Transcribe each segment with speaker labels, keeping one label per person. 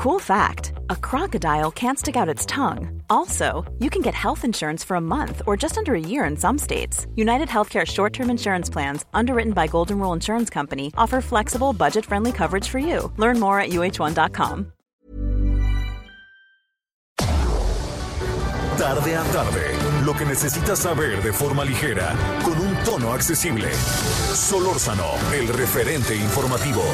Speaker 1: Cool fact a crocodile can't stick out its tongue. Also, you can get health insurance for a month or just under a year in some states. United Healthcare short term insurance plans, underwritten by Golden Rule Insurance Company, offer flexible, budget friendly coverage for you. Learn more at uh1.com.
Speaker 2: Tarde a tarde, lo que necesitas saber de forma ligera, con un tono accesible. Solórzano, el referente informativo.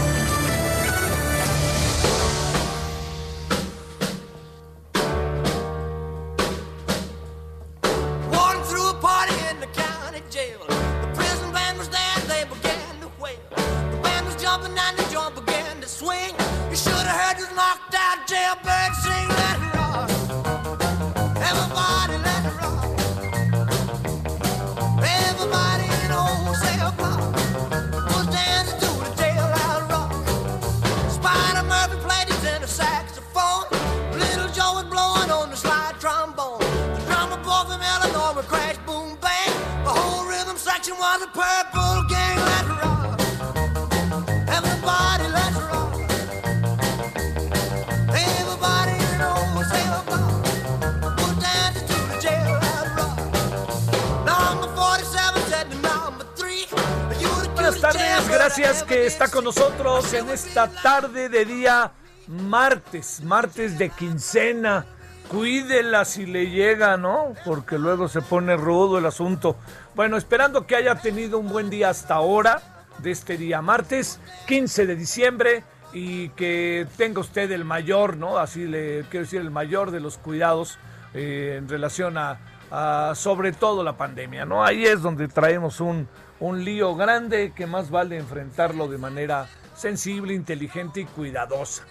Speaker 3: En esta tarde de día martes, martes de quincena. Cuídela si le llega, ¿no? Porque luego se pone rudo el asunto. Bueno, esperando que haya tenido un buen día hasta ahora, de este día martes, 15 de diciembre, y que tenga usted el mayor, ¿no? Así le quiero decir, el mayor de los cuidados eh, en relación a, a sobre todo la pandemia, ¿no? Ahí es donde traemos un, un lío grande que más vale enfrentarlo de manera sensible, inteligente y cuidadosa.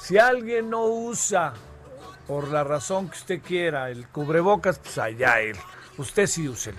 Speaker 3: Si alguien no usa, por la razón que usted quiera, el cubrebocas, pues allá él. Usted sí úselo.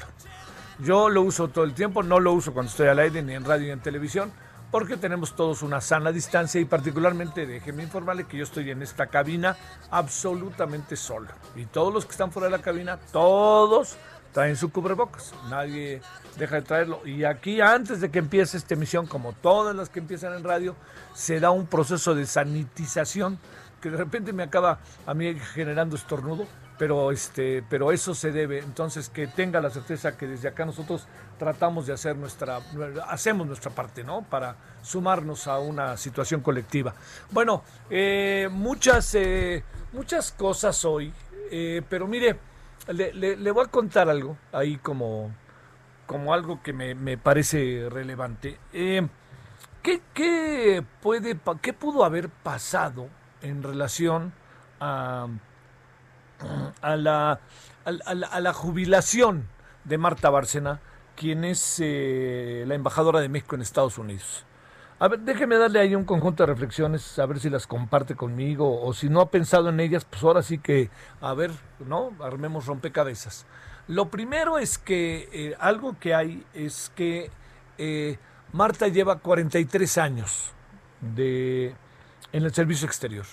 Speaker 3: Yo lo uso todo el tiempo, no lo uso cuando estoy al aire, ni en radio ni en televisión, porque tenemos todos una sana distancia y particularmente déjeme informarle que yo estoy en esta cabina absolutamente solo. Y todos los que están fuera de la cabina, todos traen su cubrebocas. Nadie deja de traerlo. Y aquí, antes de que empiece esta emisión, como todas las que empiezan en radio, se da un proceso de sanitización que de repente me acaba a mí generando estornudo, pero este, pero eso se debe, entonces que tenga la certeza que desde acá nosotros tratamos de hacer nuestra, hacemos nuestra parte, ¿no? Para sumarnos a una situación colectiva. Bueno, eh, muchas, eh, muchas cosas hoy, eh, pero mire, le, le- voy a contar algo ahí como, como algo que me, me parece relevante. Eh, ¿Qué, qué puede, qué pudo haber pasado en relación a, a, la, a, a la jubilación de Marta Bárcena, quien es eh, la embajadora de México en Estados Unidos? A ver, déjeme darle ahí un conjunto de reflexiones, a ver si las comparte conmigo, o si no ha pensado en ellas, pues ahora sí que, a ver, ¿no? Armemos rompecabezas. Lo primero es que eh, algo que hay es que eh, Marta lleva 43 años de, en el servicio exterior.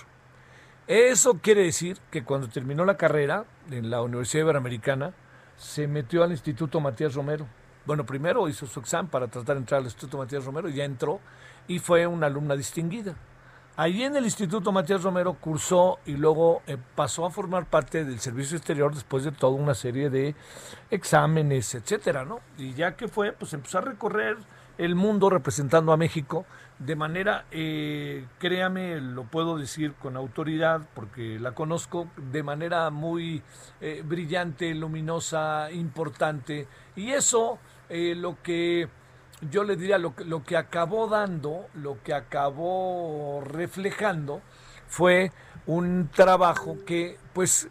Speaker 3: Eso quiere decir que cuando terminó la carrera en la Universidad Iberoamericana, se metió al Instituto Matías Romero. Bueno, primero hizo su examen para tratar de entrar al Instituto Matías Romero, y ya entró y fue una alumna distinguida. Allí en el Instituto Matías Romero cursó y luego eh, pasó a formar parte del servicio exterior después de toda una serie de exámenes, etcétera, ¿no? Y ya que fue, pues empezó a recorrer el mundo representando a México de manera, eh, créame, lo puedo decir con autoridad porque la conozco, de manera muy eh, brillante, luminosa, importante. Y eso, eh, lo que yo le diría, lo que, lo que acabó dando, lo que acabó reflejando, fue un trabajo que, pues,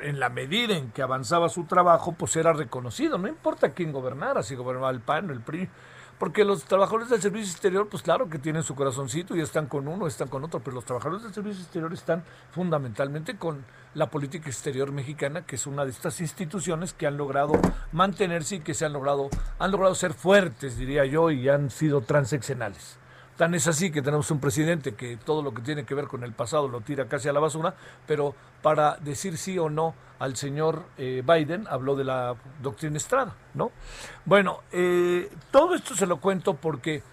Speaker 3: en la medida en que avanzaba su trabajo, pues era reconocido. No importa quién gobernara, si gobernaba el PAN o el PRI, porque los trabajadores del servicio exterior, pues claro que tienen su corazoncito y están con uno, están con otro, pero los trabajadores del servicio exterior están fundamentalmente con la política exterior mexicana, que es una de estas instituciones que han logrado mantenerse y que se han logrado, han logrado ser fuertes, diría yo, y han sido transeccionales. Tan es así que tenemos un presidente que todo lo que tiene que ver con el pasado lo tira casi a la basura, pero para decir sí o no al señor eh, Biden habló de la doctrina Estrada, ¿no? Bueno, eh, todo esto se lo cuento porque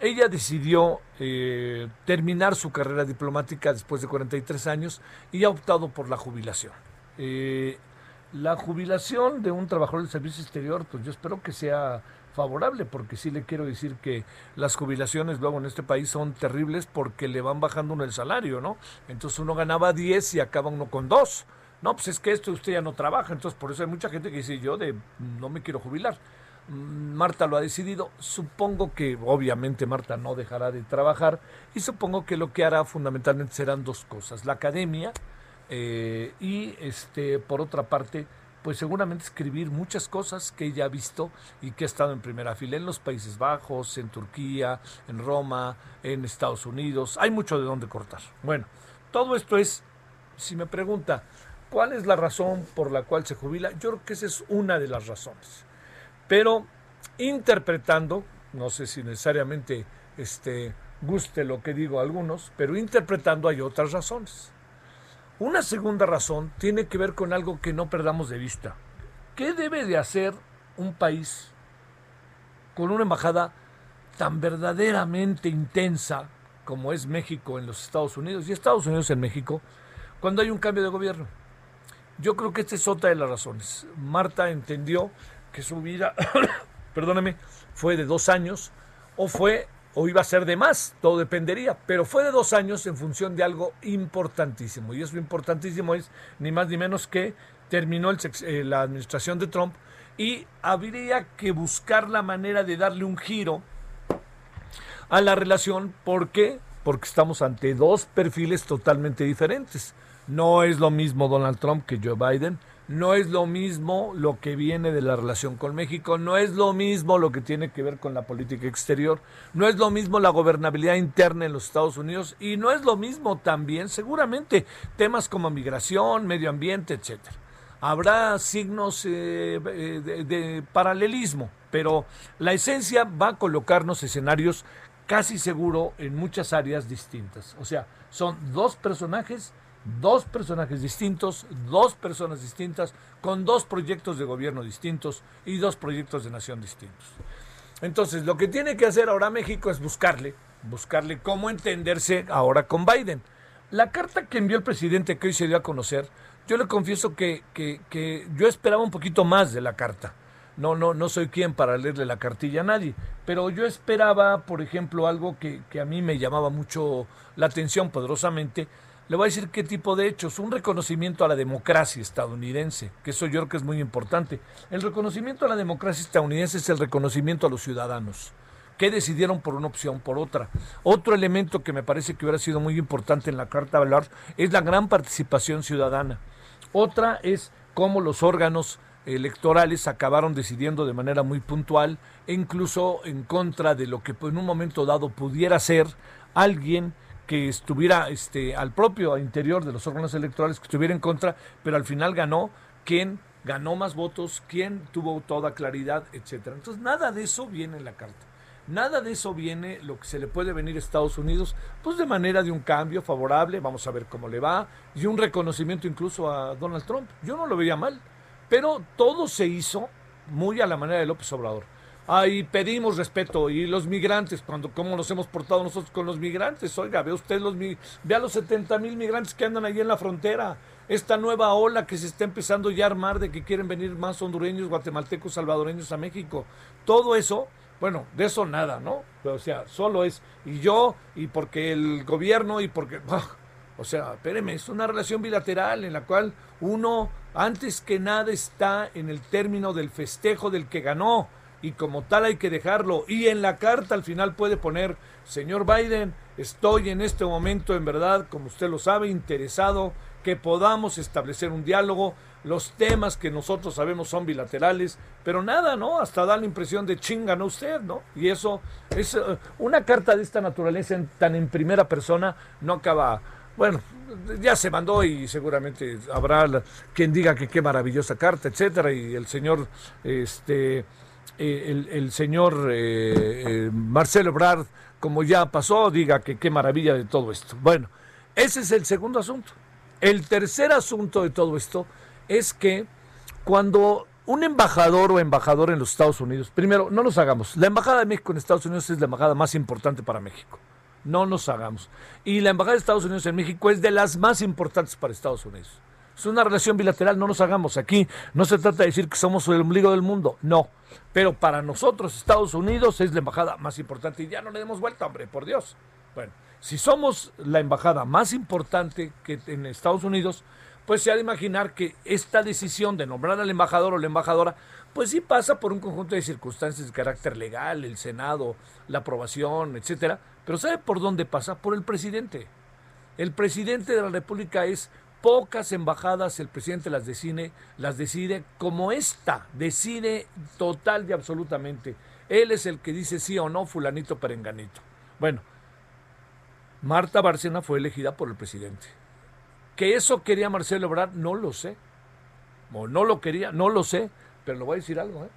Speaker 3: ella decidió eh, terminar su carrera diplomática después de 43 años y ha optado por la jubilación. La jubilación de un trabajador del servicio exterior, pues yo espero que sea favorable, porque sí le quiero decir que las jubilaciones luego en este país son terribles porque le van bajando uno el salario, ¿no? Entonces uno ganaba 10 y acaba uno con 2. No, pues es que esto usted ya no trabaja, entonces por eso hay mucha gente que dice yo de no me quiero jubilar. Mm, Marta lo ha decidido. Supongo que obviamente Marta no dejará de trabajar y supongo que lo que hará fundamentalmente serán dos cosas. La academia eh, y este por otra parte pues seguramente escribir muchas cosas que ella ha visto y que ha estado en primera fila en los Países Bajos, en Turquía, en Roma, en Estados Unidos. Hay mucho de dónde cortar. Bueno, todo esto es, si me pregunta, ¿cuál es la razón por la cual se jubila? Yo creo que esa es una de las razones. Pero interpretando, no sé si necesariamente este, guste lo que digo a algunos, pero interpretando hay otras razones. Una segunda razón tiene que ver con algo que no perdamos de vista. ¿Qué debe de hacer un país con una embajada tan verdaderamente intensa como es México en los Estados Unidos y Estados Unidos en México cuando hay un cambio de gobierno? Yo creo que esta es otra de las razones. Marta entendió que su vida, perdóneme, fue de dos años o fue o iba a ser de más, todo dependería, pero fue de dos años en función de algo importantísimo. Y eso importantísimo es ni más ni menos que terminó el, eh, la administración de Trump y habría que buscar la manera de darle un giro a la relación. ¿Por qué? Porque estamos ante dos perfiles totalmente diferentes. No es lo mismo Donald Trump que Joe Biden no es lo mismo lo que viene de la relación con México, no es lo mismo lo que tiene que ver con la política exterior, no es lo mismo la gobernabilidad interna en los Estados Unidos y no es lo mismo también seguramente temas como migración, medio ambiente, etcétera. Habrá signos eh, de, de paralelismo, pero la esencia va a colocarnos escenarios casi seguro en muchas áreas distintas. O sea, son dos personajes dos personajes distintos, dos personas distintas, con dos proyectos de gobierno distintos y dos proyectos de nación distintos. Entonces, lo que tiene que hacer ahora México es buscarle, buscarle cómo entenderse ahora con Biden. La carta que envió el presidente que hoy se dio a conocer, yo le confieso que, que, yo esperaba un poquito más de la carta. No, no, no soy quien para leerle la cartilla a nadie, pero yo esperaba, por ejemplo, algo que, que a mí me llamaba mucho la atención poderosamente, le voy a decir qué tipo de hechos. Un reconocimiento a la democracia estadounidense, que eso yo creo que es muy importante. El reconocimiento a la democracia estadounidense es el reconocimiento a los ciudadanos que decidieron por una opción, por otra. Otro elemento que me parece que hubiera sido muy importante en la Carta Valor es la gran participación ciudadana. Otra es cómo los órganos electorales acabaron decidiendo de manera muy puntual e incluso en contra de lo que en un momento dado pudiera ser alguien que estuviera este, al propio interior de los órganos electorales, que estuviera en contra, pero al final ganó quien ganó más votos, quien tuvo toda claridad, etcétera. Entonces, nada de eso viene en la carta. Nada de eso viene lo que se le puede venir a Estados Unidos, pues de manera de un cambio favorable, vamos a ver cómo le va, y un reconocimiento incluso a Donald Trump. Yo no lo veía mal, pero todo se hizo muy a la manera de López Obrador. Ahí pedimos respeto. Y los migrantes, cuando cómo nos hemos portado nosotros con los migrantes, oiga, ve usted los vea los 70 mil migrantes que andan ahí en la frontera, esta nueva ola que se está empezando ya a armar de que quieren venir más hondureños, guatemaltecos, salvadoreños a México, todo eso, bueno, de eso nada, ¿no? O sea, solo es y yo y porque el gobierno y porque o sea, espéreme, es una relación bilateral en la cual uno antes que nada está en el término del festejo del que ganó y como tal hay que dejarlo. Y en la carta al final puede poner, señor Biden, estoy en este momento en verdad, como usted lo sabe, interesado que podamos establecer un diálogo. Los temas que nosotros sabemos son bilaterales, pero nada, ¿no? Hasta da la impresión de chinga, ¿no? Usted, ¿no? Y eso es eh, una carta de esta naturaleza tan en primera persona no acaba bueno, ya se mandó y seguramente habrá quien diga que qué maravillosa carta, etcétera, y el señor este eh, el, señor eh, eh, Marcelo Ebrard, como ya pasó, diga que qué maravilla de todo esto. Bueno, ese es el segundo asunto. El tercer asunto de todo esto es que cuando un embajador o embajador en los Estados Unidos, primero, no nos hagamos. La embajada de México en Estados Unidos es la embajada más importante para México. No nos hagamos. Y la embajada de Estados Unidos en México es de las más importantes para Estados Unidos. Es una relación bilateral, no nos hagamos. Aquí no se trata de decir que somos el ombligo del mundo, no. Pero para nosotros, Estados Unidos es la embajada más importante y ya no le demos vuelta, hombre, por Dios. Bueno, si somos la embajada más importante que en Estados Unidos, pues se ha de imaginar que esta decisión de nombrar al embajador o la embajadora, pues sí pasa por un conjunto de circunstancias de carácter legal, el Senado, la aprobación, etcétera. Pero ¿sabe por dónde pasa? Por el presidente. El presidente de la República es pocas embajadas el presidente las decide, las decide como esta, decide total y absolutamente. Él es el que dice sí o no, fulanito perenganito. Bueno, Marta Bárcena fue elegida por el presidente. Que eso quería Marcelo Ebrard, no lo sé. O no lo quería, no lo sé, pero le voy a decir algo. ¿eh?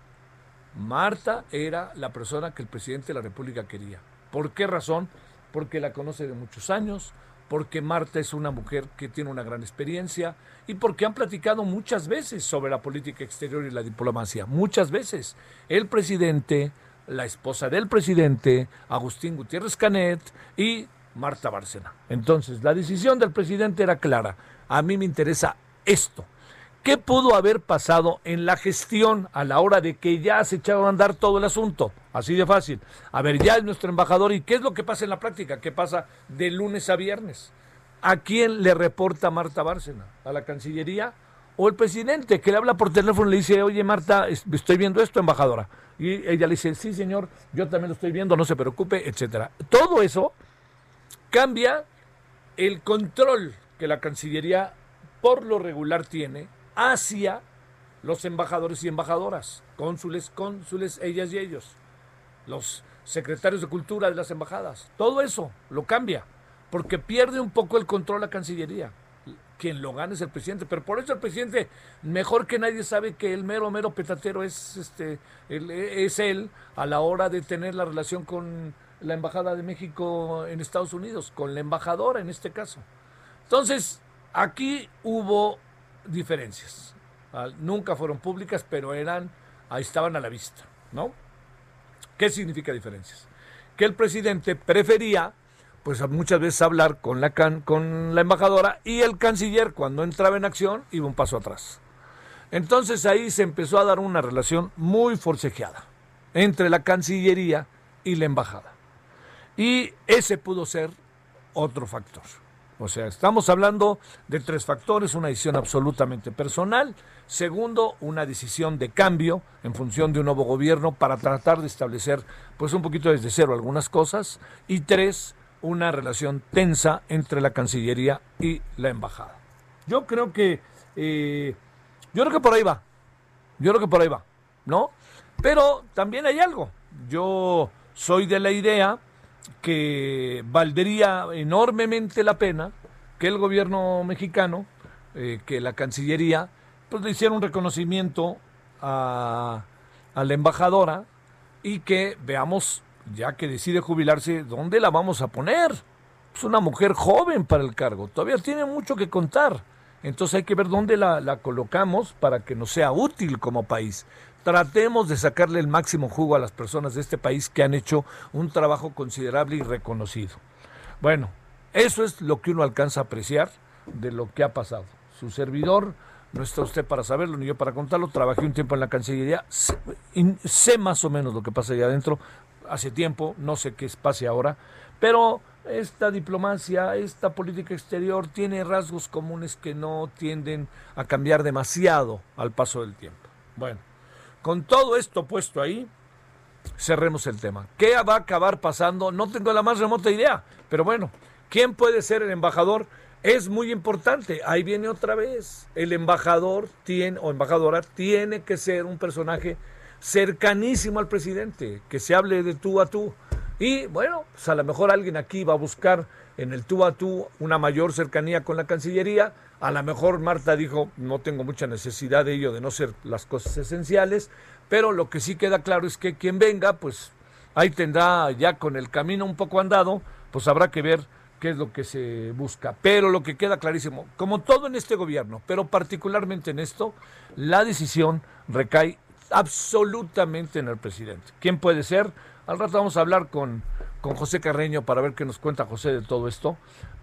Speaker 3: Marta era la persona que el presidente de la República quería. ¿Por qué razón? Porque la conoce de muchos años, porque Marta es una mujer que tiene una gran experiencia y porque han platicado muchas veces sobre la política exterior y la diplomacia. Muchas veces. El presidente, la esposa del presidente, Agustín Gutiérrez Canet y Marta Bárcena. Entonces, la decisión del presidente era clara. A mí me interesa esto. ¿Qué pudo haber pasado en la gestión a la hora de que ya se echaba a andar todo el asunto? Así de fácil. A ver, ya es nuestro embajador. ¿Y qué es lo que pasa en la práctica? ¿Qué pasa de lunes a viernes? ¿A quién le reporta Marta Bárcena? ¿A la Cancillería? ¿O el presidente que le habla por teléfono y le dice, oye Marta, estoy viendo esto, embajadora? Y ella le dice, sí señor, yo también lo estoy viendo, no se preocupe, etcétera. Todo eso cambia el control que la Cancillería por lo regular tiene hacia los embajadores y embajadoras, cónsules, cónsules, ellas y ellos, los secretarios de cultura de las embajadas. Todo eso lo cambia, porque pierde un poco el control la Cancillería. Quien lo gana es el presidente, pero por eso el presidente, mejor que nadie sabe que el mero, mero petatero es, este, es él a la hora de tener la relación con la Embajada de México en Estados Unidos, con la embajadora en este caso. Entonces, aquí hubo diferencias. Nunca fueron públicas, pero eran, ahí estaban a la vista, ¿no? ¿Qué significa diferencias? Que el presidente prefería, pues muchas veces hablar con la, can, con la embajadora y el canciller cuando entraba en acción iba un paso atrás. Entonces ahí se empezó a dar una relación muy forcejeada entre la Cancillería y la embajada. Y ese pudo ser otro factor. O sea, estamos hablando de tres factores, una decisión absolutamente personal, segundo, una decisión de cambio en función de un nuevo gobierno para tratar de establecer pues un poquito desde cero algunas cosas y tres, una relación tensa entre la Cancillería y la embajada. Yo creo que eh, yo creo que por ahí va. Yo creo que por ahí va, ¿no? Pero también hay algo. Yo soy de la idea que valdría enormemente la pena que el gobierno mexicano, eh, que la Cancillería, pues le hiciera un reconocimiento a, la embajadora y que veamos, ya que decide jubilarse, dónde la vamos a poner. Es una mujer joven para el cargo, todavía tiene mucho que contar. Entonces hay que ver dónde la, la colocamos para que nos sea útil como país tratemos de sacarle el máximo jugo a las personas de este país que han hecho un trabajo considerable y reconocido. Bueno, eso es lo que uno alcanza a apreciar de lo que ha pasado. Su servidor, no está usted para saberlo ni yo para contarlo, trabajé un tiempo en la Cancillería, sé, sé más o menos lo que pasa allá adentro, hace tiempo, no sé qué pase ahora, pero esta diplomacia, esta política exterior tiene rasgos comunes que no tienden a cambiar demasiado al paso del tiempo. Bueno, con todo esto puesto ahí, cerremos el tema. ¿Qué va a acabar pasando? No tengo la más remota idea, pero bueno, ¿quién puede ser el embajador? Es muy importante. Ahí viene otra vez. El embajador tiene o embajadora tiene que ser un personaje cercanísimo al presidente, que se hable de tú a tú. Y bueno, pues a lo mejor alguien aquí va a buscar en el tú a tú una mayor cercanía con la Cancillería. A lo mejor Marta dijo, no tengo mucha necesidad de ello, de no ser las cosas esenciales, pero lo que sí queda claro es que quien venga, pues ahí tendrá ya con el camino un poco andado, pues habrá que ver qué es lo que se busca. Pero lo que queda clarísimo, como todo en este gobierno, pero particularmente en esto, la decisión recae absolutamente en el presidente. ¿Quién puede ser? Al rato vamos a hablar con, con José Carreño para ver qué nos cuenta José de todo esto.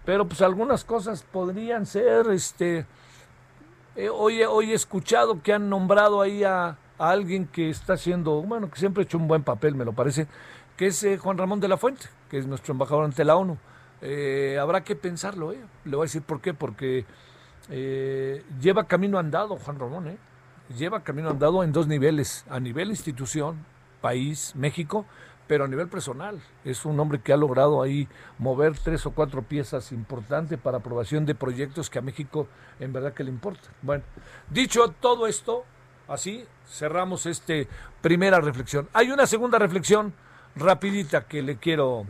Speaker 3: Pero pues algunas cosas podrían ser, este, eh, hoy, hoy he escuchado que han nombrado ahí a, alguien que está haciendo, bueno, que siempre ha hecho un buen papel, me lo parece, que es eh, Juan Ramón de la Fuente, que es nuestro embajador ante la ONU. Eh, habrá que pensarlo, ¿eh? Le voy a decir por qué, porque lleva camino andado Juan Ramón, ¿eh? Lleva camino andado en dos niveles, a nivel institución, país, México, pero a nivel personal. Es un hombre que ha logrado ahí mover tres o cuatro piezas importantes para aprobación de proyectos que a México en verdad que le importa. Bueno, dicho todo esto, así cerramos esta primera reflexión. Hay una segunda reflexión rapidita que le quiero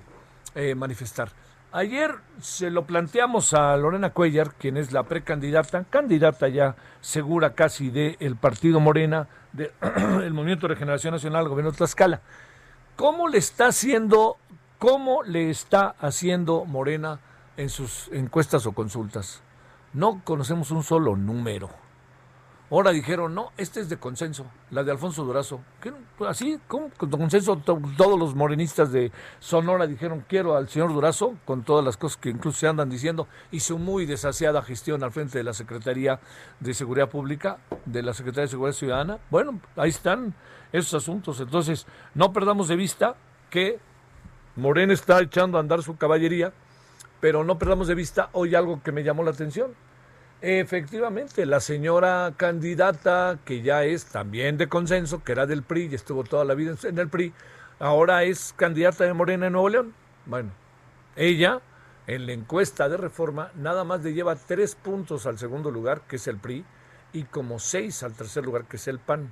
Speaker 3: eh, manifestar. Ayer se lo planteamos a Lorena Cuellar, quien es la precandidata, candidata ya segura casi del partido Morena, del Movimiento de Regeneración Nacional, Gobierno de Tlaxcala. ¿Cómo le está haciendo, cómo le está haciendo Morena en sus encuestas o consultas? No conocemos un solo número. Ahora dijeron, no, este es de consenso, la de Alfonso Durazo. Así, ¿cómo? Con consenso, todos los morenistas de Sonora dijeron, quiero al señor Durazo, con todas las cosas que incluso se andan diciendo, y su muy desasiada gestión al frente de la Secretaría de Seguridad Pública, de la Secretaría de Seguridad Ciudadana. Bueno, ahí están esos asuntos. Entonces, no perdamos de vista que Morena está echando a andar su caballería, pero no perdamos de vista hoy algo que me llamó la atención Efectivamente, la señora candidata, que ya es también de consenso, que era del PRI y estuvo toda la vida en el PRI, ahora es candidata de Morena en Nuevo León. Bueno, ella en la encuesta de reforma nada más le lleva tres puntos al segundo lugar, que es el PRI, y como seis al tercer lugar, que es el PAN.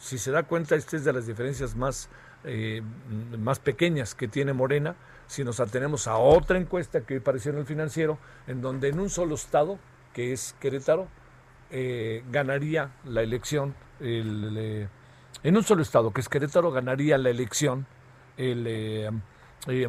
Speaker 3: Si se da cuenta, esta es de las diferencias más, eh, más pequeñas que tiene Morena, si nos atenemos a otra encuesta que apareció en el financiero, en donde en un solo estado que es Querétaro, eh, ganaría la elección, eh, en un solo estado, que es Querétaro, ganaría la elección el,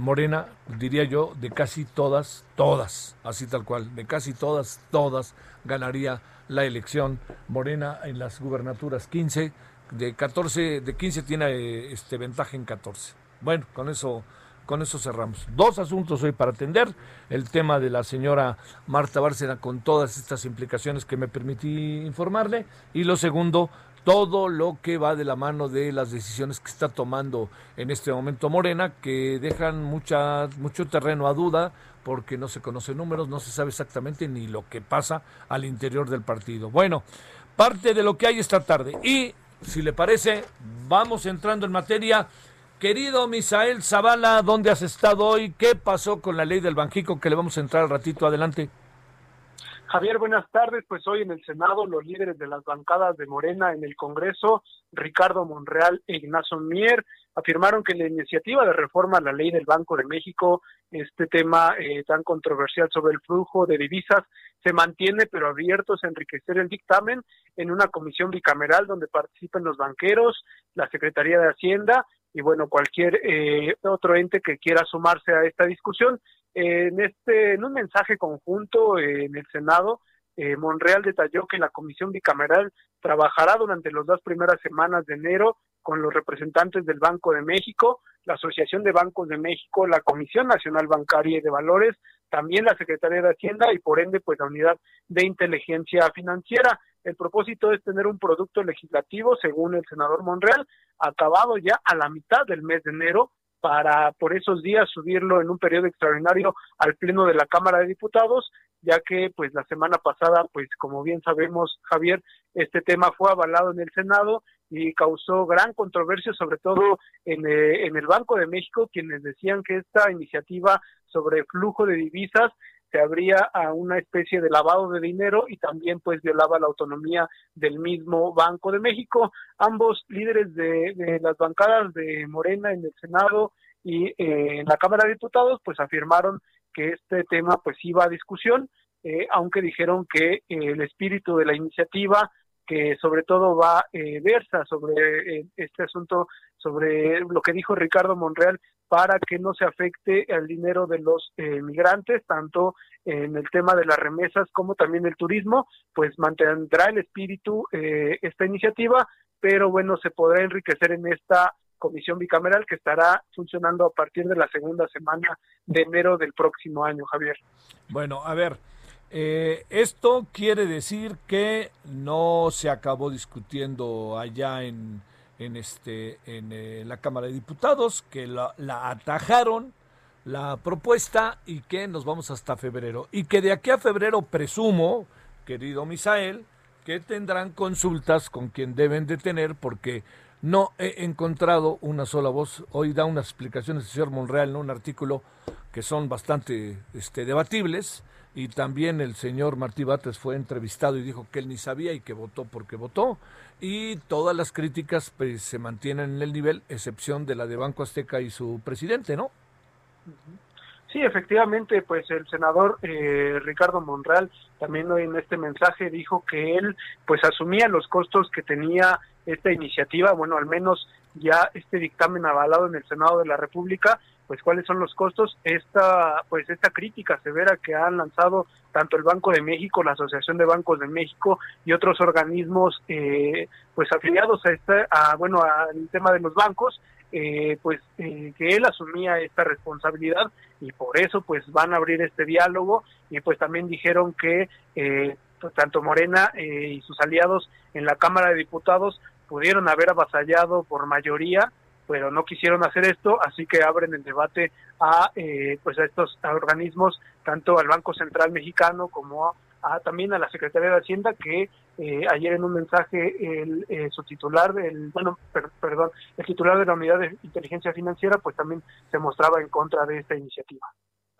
Speaker 3: Morena, diría yo, de casi todas, todas, así tal cual, de casi todas, todas, ganaría la elección Morena en las gubernaturas 15, de 14, de 15 tiene este ventaja en 14. Bueno, con eso con eso cerramos. Dos asuntos hoy para atender. El tema de la señora Marta Bárcena con todas estas implicaciones que me permití informarle. Y lo segundo, todo lo que va de la mano de las decisiones que está tomando en este momento Morena, que dejan mucha, mucho terreno a duda porque no se conocen números, no se sabe exactamente ni lo que pasa al interior del partido. Bueno, parte de lo que hay esta tarde. Y, si le parece, vamos entrando en materia. Querido Misael Zavala, ¿dónde has estado hoy? ¿Qué pasó con la ley del Banjico que le vamos a entrar al ratito adelante?
Speaker 4: Javier, buenas tardes. Pues hoy en el Senado los líderes de las bancadas de Morena en el Congreso, Ricardo Monreal e Ignacio Mier, afirmaron que la iniciativa de reforma a la ley del Banco de México, este tema eh, tan controversial sobre el flujo de divisas, se mantiene, pero abiertos a enriquecer el dictamen en una comisión bicameral donde participan los banqueros, la Secretaría de Hacienda y bueno, cualquier eh, otro ente que quiera sumarse a esta discusión. en, este, en un mensaje conjunto eh, en el Senado, eh, Monreal detalló que la comisión bicameral trabajará durante las dos primeras semanas de enero con los representantes del Banco de México, la Asociación de Bancos de México, la Comisión Nacional Bancaria y de Valores, también la Secretaría de Hacienda y por ende pues la Unidad de Inteligencia Financiera. El propósito es tener un producto legislativo, según el senador Monreal, acabado ya a la mitad del mes de enero para por esos días subirlo en un periodo extraordinario al pleno de la Cámara de Diputados, ya que pues la semana pasada, pues como bien sabemos, Javier, este tema fue avalado en el Senado y causó gran controversia, sobre todo en, eh, en el Banco de México, quienes decían que esta iniciativa sobre flujo de divisas se abría a una especie de lavado de dinero y también pues violaba la autonomía del mismo Banco de México. Ambos líderes de, las bancadas de Morena en el Senado y eh, en la Cámara de Diputados pues afirmaron que este tema pues iba a discusión, eh, aunque dijeron que el espíritu de la iniciativa que sobre todo va eh, versa sobre eh, este asunto, sobre lo que dijo Ricardo Monreal, para que no se afecte el dinero de los eh, migrantes, tanto en el tema de las remesas como también el turismo, pues mantendrá el espíritu eh, esta iniciativa, pero bueno, se podrá enriquecer en esta comisión bicameral que estará funcionando a partir de la segunda semana de enero del próximo año, Javier.
Speaker 3: Bueno, a ver, eh, esto quiere decir que no se acabó discutiendo allá en, en, este, en eh, la Cámara de Diputados, que la, atajaron la propuesta y que nos vamos hasta febrero. Y que de aquí a febrero presumo, querido Misael, que tendrán consultas con quien deben de tener porque no he encontrado una sola voz. Hoy da unas explicaciones el señor Monreal en un artículo que son bastante este, debatibles y también el señor Martí Bates fue entrevistado y dijo que él ni sabía y que votó porque votó y todas las críticas pues, se mantienen en el nivel, excepción de la de Banco Azteca y su presidente, ¿no?
Speaker 4: Sí, efectivamente, pues el senador eh, Ricardo Monreal también hoy en este mensaje dijo que él pues asumía los costos que tenía esta iniciativa, bueno, al menos ya este dictamen avalado en el Senado de la República, pues cuáles son los costos, esta pues esta crítica severa que han lanzado tanto el Banco de México, la Asociación de Bancos de México y otros organismos eh, pues afiliados a este, a bueno al tema de los bancos, eh, pues eh, que él asumía esta responsabilidad y por eso pues van a abrir este diálogo. Y pues también dijeron que eh, tanto Morena eh, y sus aliados en la Cámara de Diputados pudieron haber avasallado por mayoría pero no quisieron hacer esto, así que abren el debate a eh, pues a estos organismos, tanto al Banco Central Mexicano como a, también a la Secretaría de Hacienda, que eh, ayer en un mensaje el, eh, su titular, el, bueno, per, perdón, el titular de la Unidad de Inteligencia Financiera, pues también se mostraba en contra de esta iniciativa.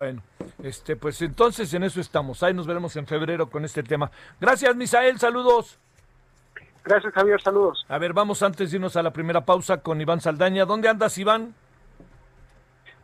Speaker 3: Bueno, este, pues entonces en eso estamos. Ahí nos veremos en febrero con este tema. Gracias, Misael. Saludos.
Speaker 4: Gracias, Javier. Saludos.
Speaker 3: A ver, vamos antes de irnos a la primera pausa con Iván Saldaña. ¿Dónde andas, Iván?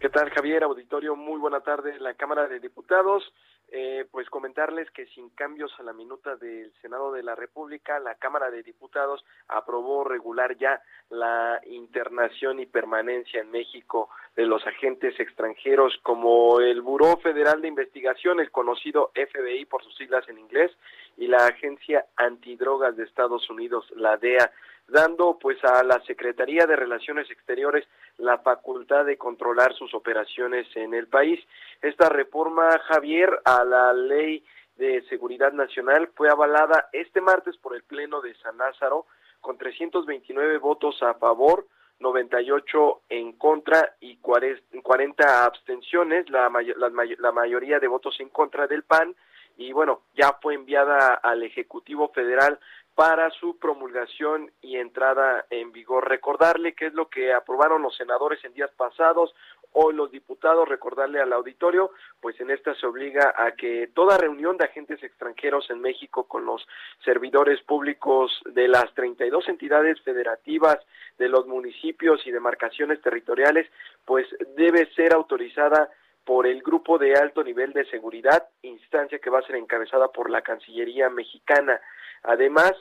Speaker 5: ¿Qué tal, Javier? Auditorio, muy buena tarde en la Cámara de Diputados. Eh, pues comentarles que sin cambios a la minuta del Senado de la República, la Cámara de Diputados aprobó regular ya la internación y permanencia en México de los agentes extranjeros como el Buró Federal de Investigación, el conocido FBI por sus siglas en inglés, y la Agencia Antidrogas de Estados Unidos, la DEA dando pues a la Secretaría de Relaciones Exteriores la facultad de controlar sus operaciones en el país. Esta reforma, Javier, a la ley de seguridad nacional fue avalada este martes por el Pleno de San Lázaro con 329 votos a favor, 98 en contra y 40 abstenciones, la, la, la mayoría de votos en contra del PAN y bueno, ya fue enviada al Ejecutivo Federal para su promulgación y entrada en vigor. Recordarle qué es lo que aprobaron los senadores en días pasados, hoy los diputados, recordarle al auditorio, pues en esta se obliga a que toda reunión de agentes extranjeros en México con los servidores públicos de las 32 entidades federativas de los municipios y demarcaciones territoriales, pues debe ser autorizada por el Grupo de Alto Nivel de Seguridad, instancia que va a ser encabezada por la Cancillería mexicana. Además,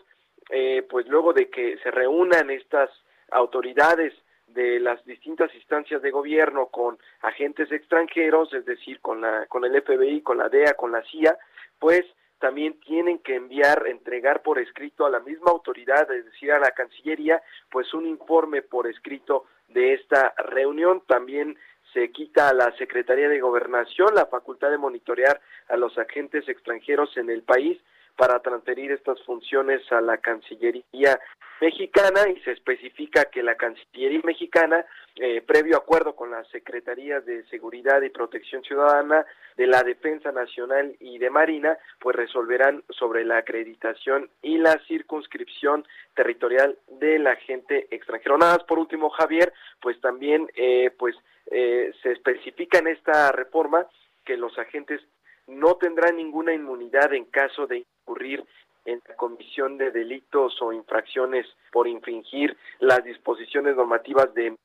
Speaker 5: eh, pues luego de que se reúnan estas autoridades de las distintas instancias de gobierno con agentes extranjeros, es decir, con la con el FBI, con la DEA, con la CIA, pues también tienen que enviar, entregar por escrito a la misma autoridad, es decir, a la Cancillería, pues un informe por escrito de esta reunión. También se quita a la Secretaría de Gobernación la facultad de monitorear a los agentes extranjeros en el país para transferir estas funciones a la Cancillería mexicana y se especifica que la Cancillería mexicana, eh, previo acuerdo con las Secretarías de Seguridad y Protección Ciudadana, de la Defensa Nacional y de Marina, pues resolverán sobre la acreditación y la circunscripción territorial del agente extranjero. Nada más por último, Javier, pues también eh, pues eh, se especifica en esta reforma que los agentes no tendrán ninguna inmunidad en caso de incurrir en la comisión de delitos o infracciones por infringir las disposiciones normativas de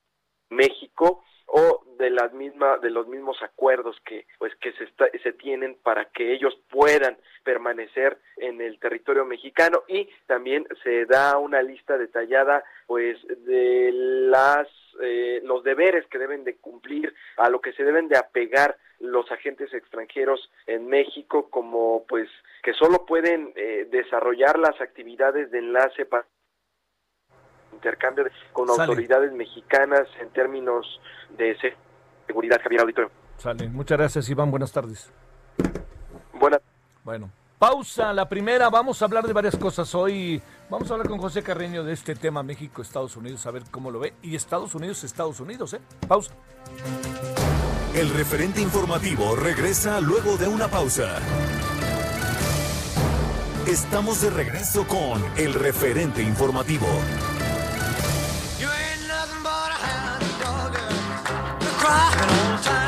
Speaker 5: México o de las mismas de los mismos acuerdos que pues que se se tienen para que ellos puedan permanecer en el territorio mexicano. Y también se da una lista detallada pues de las eh, los deberes que deben de cumplir a lo que se deben de apegar los agentes extranjeros en México como pues que solo pueden eh, desarrollar las actividades de enlace para intercambio con autoridades mexicanas en términos de seguridad, Javier Auditorio.
Speaker 3: Sale. Muchas gracias, Iván. Buenas tardes.
Speaker 5: Buenas.
Speaker 3: Bueno, pausa. La primera, vamos a hablar de varias cosas. Hoy vamos a hablar con José Carreño de este tema México-Estados Unidos, a ver cómo lo ve. Y Estados Unidos, Estados Unidos, ¿eh? Pausa.
Speaker 2: El referente informativo regresa luego de una pausa. Estamos de regreso con el referente informativo.
Speaker 6: You're crying all the time.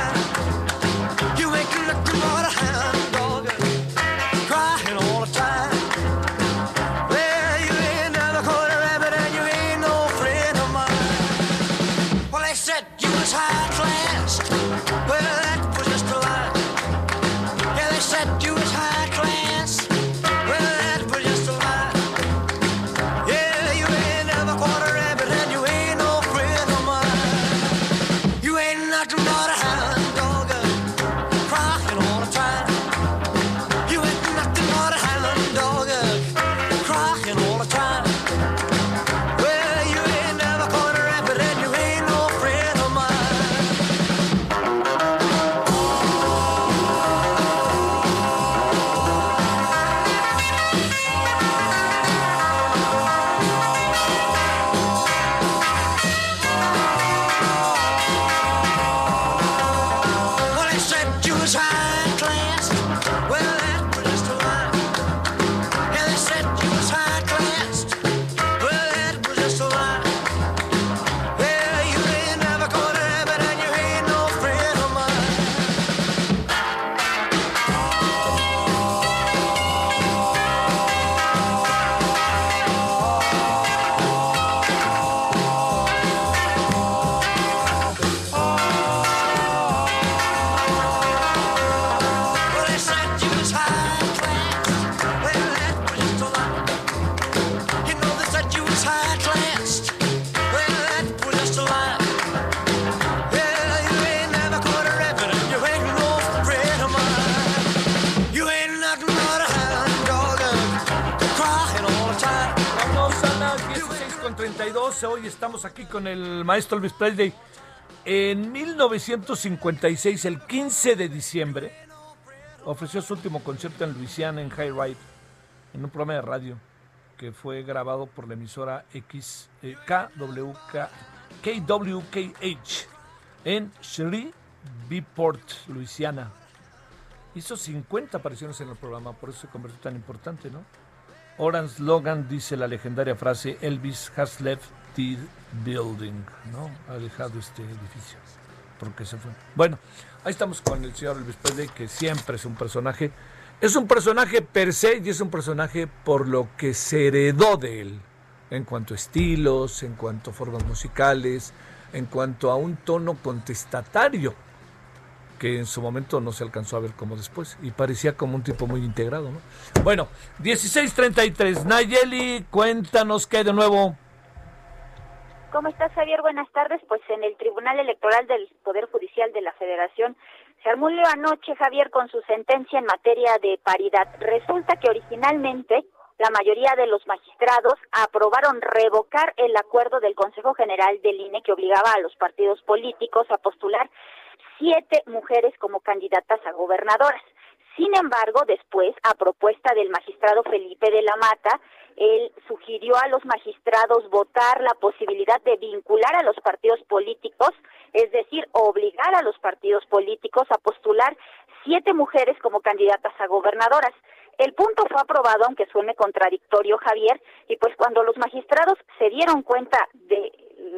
Speaker 3: Estamos aquí con el maestro Elvis Presley. En 1956, el 15 de diciembre, ofreció su último concierto en Luisiana, en High Ride, en un programa de radio que fue grabado por la emisora X, eh, KWK, KWKH en Shreveport, Luisiana. Hizo 50 apariciones en el programa, por eso se convirtió tan importante, ¿no? Orange Logan dice la legendaria frase Elvis has the building, ¿no? Ha dejado este edificio porque se fue. Bueno, ahí estamos con el señor Elvis Presley que siempre es un personaje, es un personaje per se y es un personaje por lo que se heredó de él en cuanto a estilos, en cuanto a formas musicales, en cuanto a un tono contestatario que en su momento no se alcanzó a ver como después y parecía como un tipo muy integrado, ¿no? Bueno, 16:33. Nayeli, cuéntanos qué hay de nuevo.
Speaker 7: ¿Cómo estás, Javier? Buenas tardes. Pues en el Tribunal Electoral del Poder Judicial de la Federación se armó anoche, Javier, con su sentencia en materia de paridad. Resulta que originalmente la mayoría de los magistrados aprobaron revocar el acuerdo del Consejo General del INE que obligaba a los partidos políticos a postular siete mujeres como candidatas a gobernadoras. Sin embargo, después, a propuesta del magistrado Felipe de la Mata, él sugirió a los magistrados votar la posibilidad de vincular a los partidos políticos, es decir, obligar a los partidos políticos a postular siete mujeres como candidatas a gobernadoras. El punto fue aprobado, aunque suene contradictorio, Javier, y pues cuando los magistrados se dieron cuenta de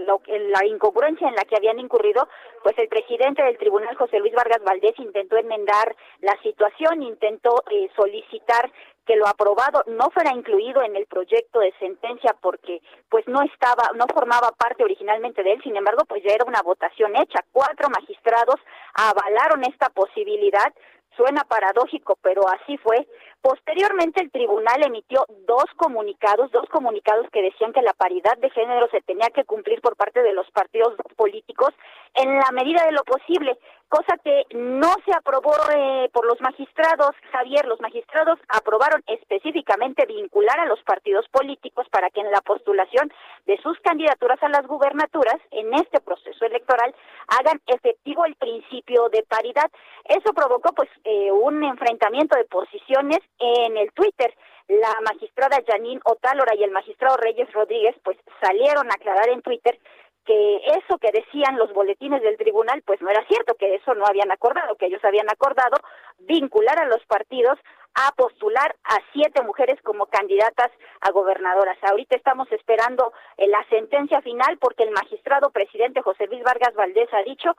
Speaker 7: lo la incongruencia en la que habían incurrido, pues el presidente del tribunal, José Luis Vargas Valdés, intentó enmendar la situación, intentó eh, solicitar que lo aprobado no fuera incluido en el proyecto de sentencia porque pues no estaba, no formaba parte originalmente de él, sin embargo, pues ya era una votación hecha. Cuatro magistrados avalaron esta posibilidad, Suena paradójico, pero así fue. Posteriormente el tribunal emitió dos comunicados, dos comunicados que decían que la paridad de género se tenía que cumplir por parte de los partidos políticos en la medida de lo posible, cosa que no se aprobó eh, por los magistrados. Javier, los magistrados aprobaron específicamente vincular a los partidos políticos para que en la postulación de sus candidaturas a las gubernaturas en este proceso electoral hagan efectivo el principio de paridad. Eso provocó pues eh, un enfrentamiento de posiciones en el Twitter. La magistrada Janine Otálora y el magistrado Reyes Rodríguez pues salieron a aclarar en Twitter que eso que decían los boletines del tribunal, pues no era cierto, que eso no habían acordado, que ellos habían acordado vincular a los partidos a postular a siete mujeres como candidatas a gobernadoras. Ahorita estamos esperando eh, la sentencia final porque el magistrado presidente José Luis Vargas Valdés ha dicho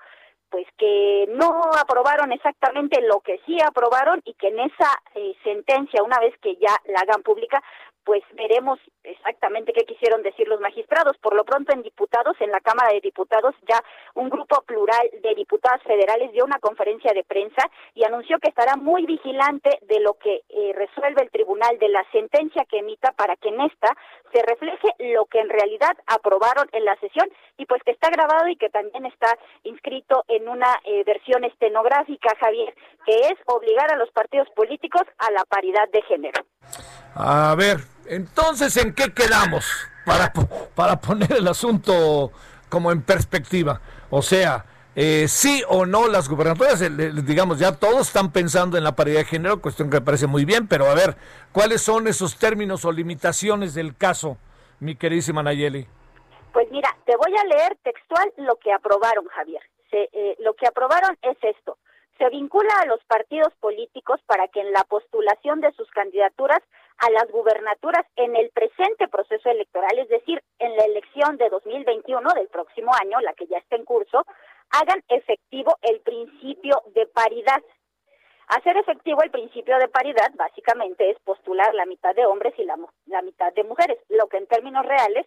Speaker 7: pues que no aprobaron exactamente lo que sí aprobaron y que en esa eh, sentencia, una vez que ya la hagan pública, pues veremos exactamente qué quisieron decir los magistrados. Por lo pronto en diputados, en la Cámara de Diputados, ya un grupo plural de diputadas federales dio una conferencia de prensa y anunció que estará muy vigilante de lo que eh, resuelve el tribunal de la sentencia que emita para que en esta se refleje lo que en realidad aprobaron en la sesión y pues que está grabado y que también está inscrito en una eh, versión estenográfica, Javier, que es obligar a los partidos políticos a la paridad de género.
Speaker 3: A ver, entonces, ¿en qué quedamos? Para, para poner el asunto como en perspectiva. O sea, eh, sí o no las gubernaturas, digamos, ya todos están pensando en la paridad de género, cuestión que me parece muy bien, pero a ver, ¿cuáles son esos términos o limitaciones del caso, mi queridísima Nayeli?
Speaker 7: Pues mira, te voy a leer textual lo que aprobaron, Javier. Eh, lo que aprobaron es esto se vincula a los partidos políticos para que en la postulación de sus candidaturas a las gubernaturas en el presente proceso electoral, es decir, en la elección de 2021 del próximo año, la que ya está en curso, hagan efectivo el principio de paridad. Hacer efectivo el principio de paridad básicamente es postular la mitad de hombres y la, la mitad de mujeres, lo que en términos reales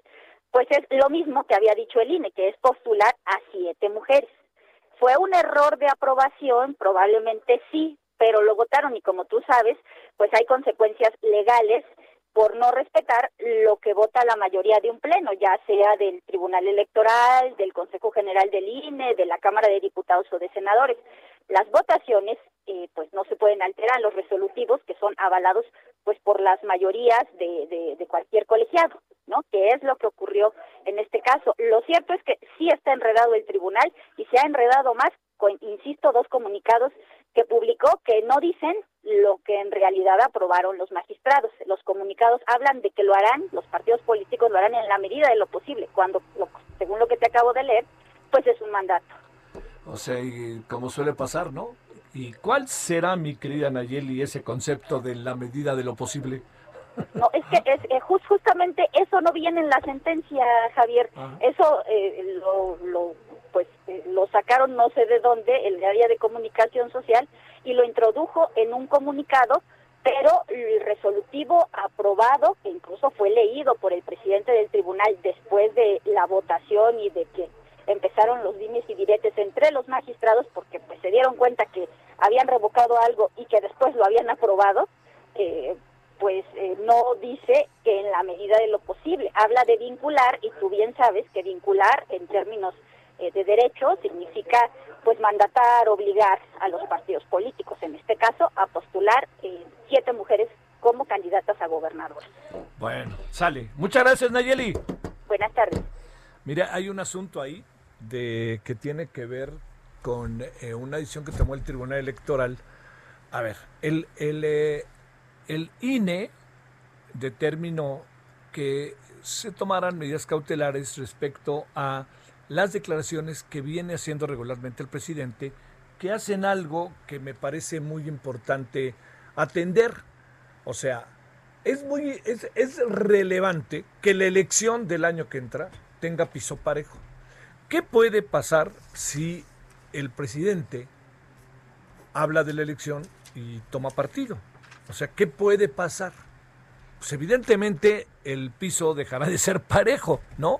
Speaker 7: pues es lo mismo que había dicho el INE, que es postular a siete mujeres. ¿Fue un error de aprobación? Probablemente sí, pero lo votaron y como tú sabes, pues hay consecuencias legales por no respetar lo que vota la mayoría de un pleno, ya sea del Tribunal Electoral, del Consejo General del INE, de la Cámara de Diputados o de Senadores. Las votaciones, eh, pues no se pueden alterar, los resolutivos que son avalados, pues por las mayorías de, de, cualquier colegiado, ¿no? Que es lo que ocurrió en este caso. Lo cierto es que sí está enredado el tribunal y se ha enredado más, con, insisto, dos comunicados que publicó que no dicen lo que en realidad aprobaron los magistrados. Los comunicados hablan de que lo harán, los partidos políticos lo harán en la medida de lo posible, cuando, según lo que te acabo de leer, pues es un mandato.
Speaker 3: O sea, y como suele pasar, ¿no? ¿Y cuál será, mi querida Nayeli, ese concepto de la medida de lo posible?
Speaker 7: No, es que es, eh, justamente eso no viene en la sentencia, Javier. Eso eh, lo, lo, pues, eh, lo sacaron no sé de dónde, el área de comunicación social, y lo introdujo en un comunicado, pero el resolutivo aprobado, que incluso fue leído por el presidente del tribunal después de la votación y de que empezaron los dimes y diretes entre los magistrados, porque pues se dieron cuenta que habían revocado algo y que después lo habían aprobado, eh, pues eh, no dice que en la medida de lo posible. Habla de vincular y tú bien sabes que vincular en términos eh, de derecho significa pues mandatar, obligar a los partidos políticos, en este caso a postular eh, siete mujeres como candidatas a gobernadoras.
Speaker 3: Bueno, sale. Muchas gracias Nayeli.
Speaker 7: Buenas tardes.
Speaker 3: Mira, hay un asunto ahí de que tiene que ver con una decisión que tomó el Tribunal Electoral. A ver, el, el, el INE determinó que se tomaran medidas cautelares respecto a las declaraciones que viene haciendo regularmente el presidente, que hacen algo que me parece muy importante atender. O sea, es muy es, es relevante que la elección del año que entra tenga piso parejo. ¿Qué puede pasar si el presidente habla de la elección y toma partido? O sea, ¿qué puede pasar? Pues evidentemente el piso dejará de ser parejo, ¿no?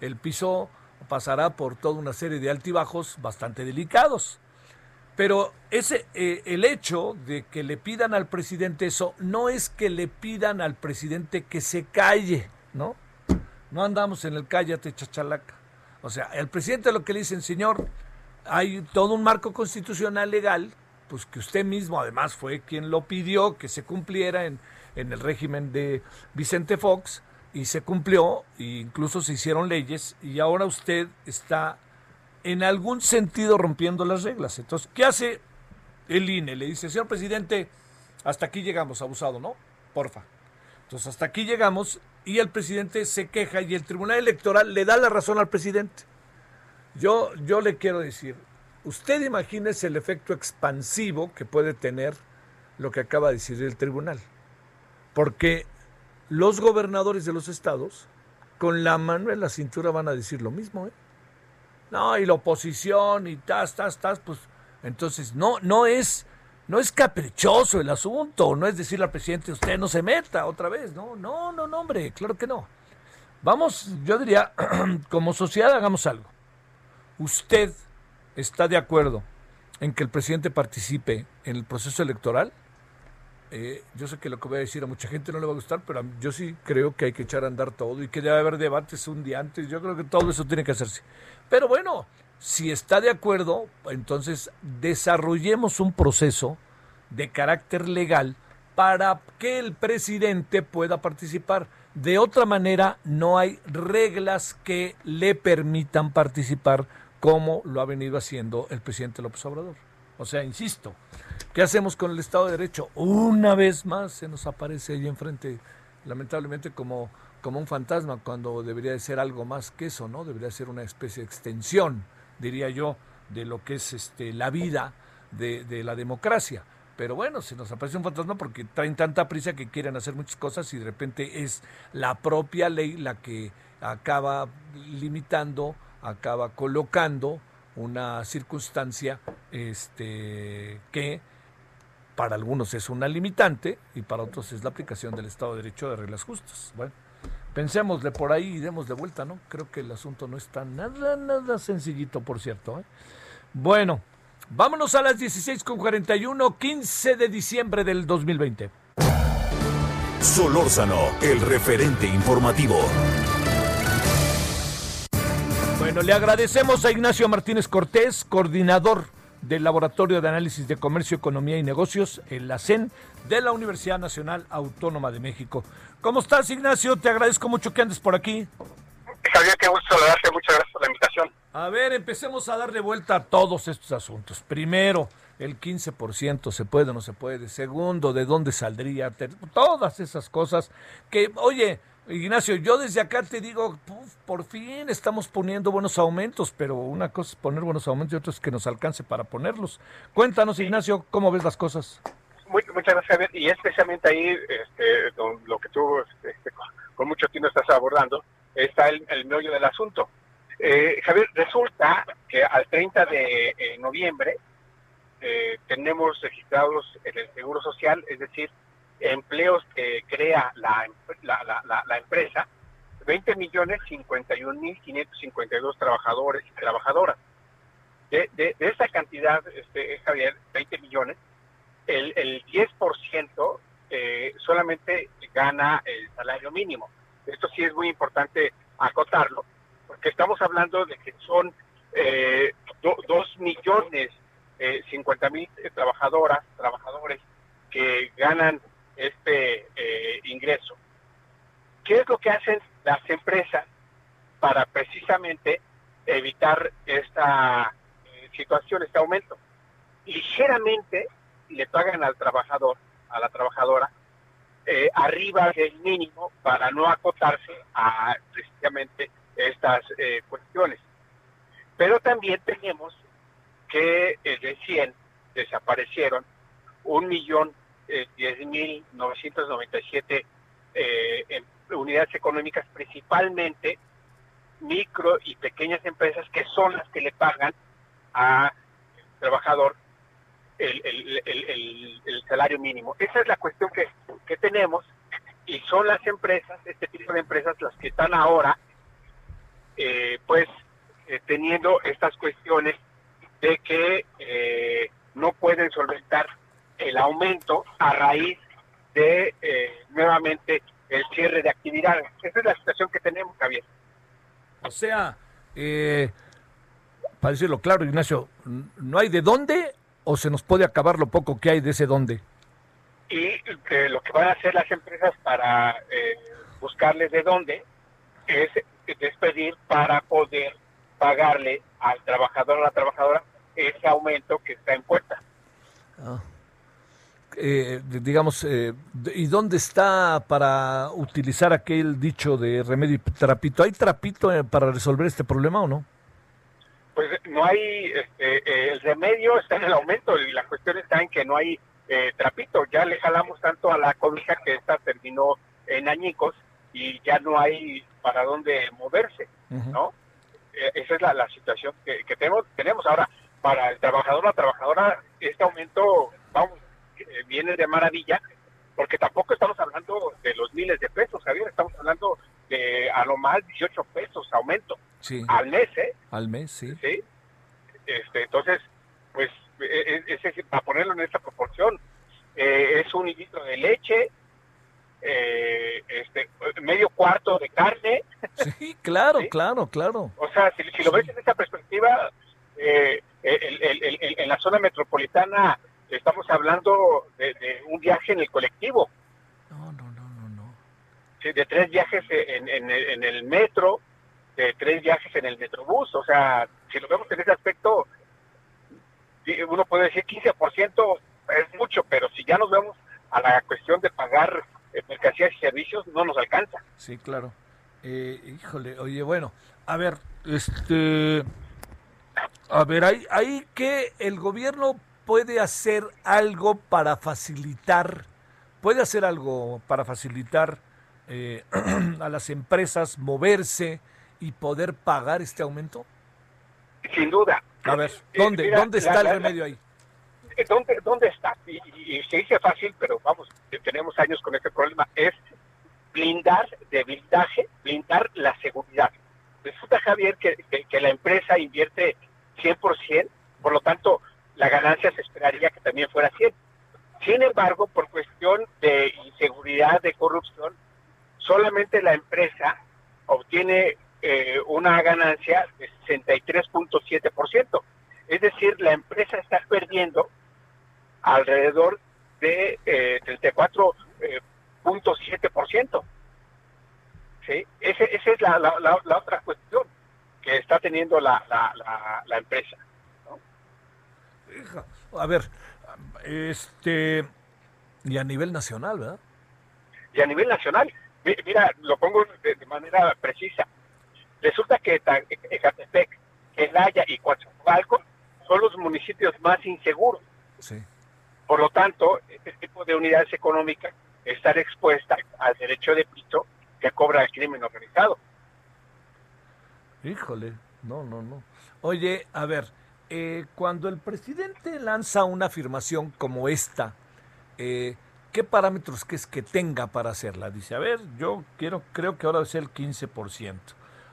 Speaker 3: El piso pasará por toda una serie de altibajos bastante delicados. Pero ese, eh, el hecho de que le pidan al presidente eso no es que le pidan al presidente que se calle, ¿no? No andamos en el cállate chachalaca. O sea, el presidente lo que le dicen, señor, hay todo un marco constitucional legal, pues que usted mismo además fue quien lo pidió que se cumpliera en, en el régimen de Vicente Fox y se cumplió, e incluso se hicieron leyes y ahora usted está en algún sentido rompiendo las reglas. Entonces, ¿qué hace el INE? Le dice, señor presidente, hasta aquí llegamos, abusado, ¿no? Porfa. Entonces, hasta aquí llegamos y el presidente se queja y el Tribunal Electoral le da la razón al presidente. Yo, yo le quiero decir, usted imagínese el efecto expansivo que puede tener lo que acaba de decir el tribunal. Porque los gobernadores de los estados, con la mano en la cintura, van a decir lo mismo. ¿eh? No, y la oposición y tas, tas, tas, pues entonces no, no es, no es caprichoso el asunto, no es decirle al presidente, usted no se meta otra vez, no, no, no, no, hombre, claro que no. Vamos, yo diría, como sociedad hagamos algo. ¿Usted está de acuerdo en que el presidente participe en el proceso electoral? Eh, yo sé que lo que voy a decir a mucha gente no le va a gustar, pero yo sí creo que hay que echar a andar todo y que debe haber debates un día antes. Yo creo que todo eso tiene que hacerse. Pero bueno, si está de acuerdo, entonces desarrollemos un proceso de carácter legal para que el presidente pueda participar. De otra manera, no hay reglas que le permitan participar como lo ha venido haciendo el presidente López Obrador. O sea, insisto, ¿Qué hacemos con el Estado de Derecho? Una vez más se nos aparece ahí enfrente, lamentablemente como, como un fantasma, cuando debería de ser algo más que eso, ¿no? Debería ser una especie de extensión, diría yo, de lo que es este, la vida de, de la democracia. Pero bueno, se nos aparece un fantasma porque traen tanta prisa que quieren hacer muchas cosas y de repente es la propia ley la que acaba limitando, acaba colocando una circunstancia este, que para algunos es una limitante y para otros es la aplicación del Estado de Derecho de reglas justas. Bueno, pensémosle por ahí y demos de vuelta, ¿no? Creo que el asunto no está nada, nada sencillito, por cierto. ¿eh? Bueno, vámonos a las 16.41, 15 de diciembre del 2020.
Speaker 2: Solórzano, el referente informativo.
Speaker 3: Bueno, le agradecemos a Ignacio Martínez Cortés, coordinador del Laboratorio de Análisis de Comercio, Economía y Negocios, en la CEN de la Universidad Nacional Autónoma de México. ¿Cómo estás, Ignacio? Te agradezco mucho que andes por aquí.
Speaker 8: Javier, qué gusto saludarte. Muchas gracias por la invitación.
Speaker 3: A ver, empecemos a darle vuelta a todos estos asuntos. Primero, el 15% se puede o no se puede. Segundo, ¿de dónde saldría? Todas esas cosas que, oye, Ignacio, yo desde acá te digo, por fin estamos poniendo buenos aumentos, pero una cosa es poner buenos aumentos y otra es que nos alcance para ponerlos. Cuéntanos, Ignacio, ¿cómo ves las cosas?
Speaker 8: muchas gracias, Javier. Y especialmente ahí, este, lo que tú este, con mucho tiempo estás abordando, está el, el meollo del asunto. Eh, Javier, resulta que al 30 de eh, noviembre eh, tenemos registrados en el Seguro Social, es decir, empleos que crea la, la, la, empresa, 20 millones 51 mil 552 trabajadores y trabajadoras. De, de, esa cantidad, este, Javier, 20 millones, el, el 10% eh, solamente gana el salario mínimo. Esto sí es muy importante acotarlo, porque estamos hablando de que son eh, 2 millones eh, 50 mil trabajadoras, trabajadores que ganan este eh, ingreso. ¿Qué es lo que hacen las empresas para precisamente evitar esta eh, situación, este aumento? Ligeramente le pagan al trabajador, a la trabajadora, eh, arriba del mínimo para no acotarse a precisamente estas cuestiones. Pero también tenemos que recién desaparecieron un millón 10.997 eh, unidades económicas, principalmente micro y pequeñas empresas que son las que le pagan trabajador el, el- el- el- el salario mínimo. Esa es la cuestión que, que tenemos y son las empresas, este tipo de empresas, las que están ahora, eh, pues, eh, teniendo estas cuestiones de que eh, no pueden solventar el aumento a raíz de eh, nuevamente el cierre de actividades. Esa es la situación que tenemos, Javier.
Speaker 3: O sea, eh, para decirlo claro, Ignacio, ¿no hay de dónde o se nos puede acabar lo poco que hay de ese dónde?
Speaker 8: y eh, lo que van a hacer las empresas para eh, buscarles de dónde es despedir para poder pagarle al trabajador o a la trabajadora ese aumento que está en puerta.
Speaker 3: Eh, digamos, eh, ¿y dónde está para utilizar aquel dicho de remedio y trapito? ¿Hay trapito eh, para resolver este problema o no?
Speaker 8: Pues no hay, este, eh, el remedio está en el aumento y la cuestión está en que no hay eh, trapito. Ya le jalamos tanto a la cobija que esta terminó en añicos y ya no hay para dónde moverse. ¿no? Eh, esa es la, la situación que, que tenemos, tenemos ahora. Para el trabajador o la trabajadora, este aumento, vamos, eh, viene de maravilla, porque tampoco estamos hablando de los miles de pesos, Javier, estamos hablando de a lo más 18 pesos aumento
Speaker 3: Sí,
Speaker 8: al mes, ¿eh?
Speaker 3: al mes, sí.
Speaker 8: ¿Sí? Este, entonces, pues, eh, eh, ese- para ponerlo en esta proporción, eh, es un litro de leche, eh, este, medio cuarto de carne,
Speaker 3: Sí, claro,
Speaker 8: ¿Sí?
Speaker 3: claro, claro.
Speaker 8: o sea, si, si lo ves en esa perspectiva, eh, en la zona metropolitana estamos hablando de, de un viaje en el colectivo,
Speaker 3: No, no, no, no, no.
Speaker 8: ¿sí? de tres viajes en, en el- en el metro, de tres viajes en el metrobús, o sea, si lo vemos en ese aspecto, uno puede decir 15% es mucho, pero si ya nos vemos a la cuestión de pagar eh, mercancías y servicios, no nos alcanza.
Speaker 3: Sí, claro. Eh, híjole, oye, bueno, a ver, este, a ver, hay, hay que el gobierno puede hacer algo para facilitar, puede hacer algo para facilitar eh, a las empresas moverse y poder pagar este aumento.
Speaker 8: Sin duda.
Speaker 3: A ver,
Speaker 8: Eh,
Speaker 3: ¿dónde,
Speaker 8: mira,
Speaker 3: dónde está
Speaker 8: la-
Speaker 3: el
Speaker 8: la-
Speaker 3: remedio ahí?
Speaker 8: Eh, ¿Dónde, dónde está? Y, se dice fácil, pero vamos, eh, tenemos años con este problema. Es blindar de blindaje, blindar la seguridad. Resulta, Javier, que, que- que la empresa invierte 100%, por lo tanto, la ganancia se esperaría que también fuera 100. Sin embargo, por cuestión de inseguridad, de corrupción, solamente la empresa obtiene eh, una ganancia de 63.7%. Es decir, la empresa está perdiendo alrededor de eh, 34.7%. ¿Sí? Ese- esa es la, la- otra cuestión que está teniendo la- la empresa.
Speaker 3: A ver, este, y a nivel nacional, ¿verdad?
Speaker 8: y a nivel nacional. Mi- Mira, lo pongo de, manera precisa. Resulta que Ecatepec, Celaya y Coatzacoalcos son los municipios más inseguros.
Speaker 3: Sí.
Speaker 8: Por lo tanto, este tipo de unidades económicas están expuestas al derecho de pito que cobra el crimen organizado.
Speaker 3: Híjole, no, no, no. Oye, a ver, eh, cuando el presidente lanza una afirmación como esta, eh, ¿qué parámetros que es que tenga para hacerla? Dice, a ver, yo quiero, creo que ahora debe ser el 15%.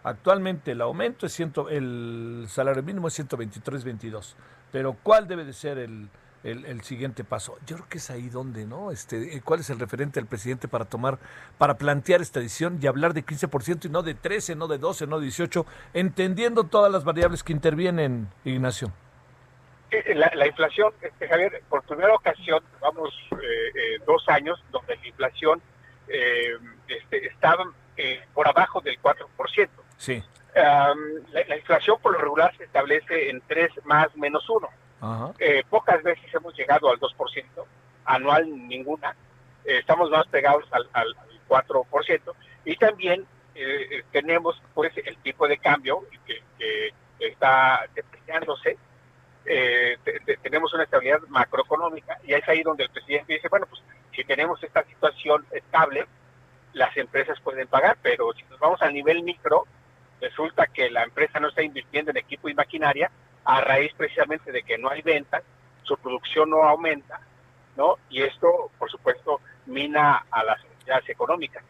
Speaker 3: Actualmente el aumento es ciento, el salario mínimo es 123.22, pero ¿cuál debe de ser el, el, el siguiente paso? Yo creo que es ahí donde, ¿no? Este, eh, ¿Cuál es el referente del presidente para tomar, para plantear esta decisión y hablar de 15% y no de 13, no de 12, no de 18, entendiendo todas las variables que intervienen, Ignacio?
Speaker 8: Eh, La, la inflación, este, Javier, por primera ocasión, vamos eh, eh, dos años donde la inflación eh, este, estaba eh, por abajo del 4%.
Speaker 3: Sí.
Speaker 8: Am, la, la inflación por lo regular se establece en 3 más menos 1. Eh, pocas veces hemos llegado al 2%, anual ninguna. Eh, estamos más pegados al, al 4%. Y también eh, eh, tenemos pues el tipo de cambio que, que está depreciándose. Te- te- tenemos una estabilidad macroeconómica y es ahí donde el presidente dice, bueno, pues si tenemos esta situación estable, las empresas pueden pagar, pero si nos vamos al nivel micro, resulta que la empresa no está invirtiendo en equipo y maquinaria a raíz precisamente de que no hay ventas, su producción no aumenta, ¿no? Y esto, por supuesto, mina a las actividades económicas.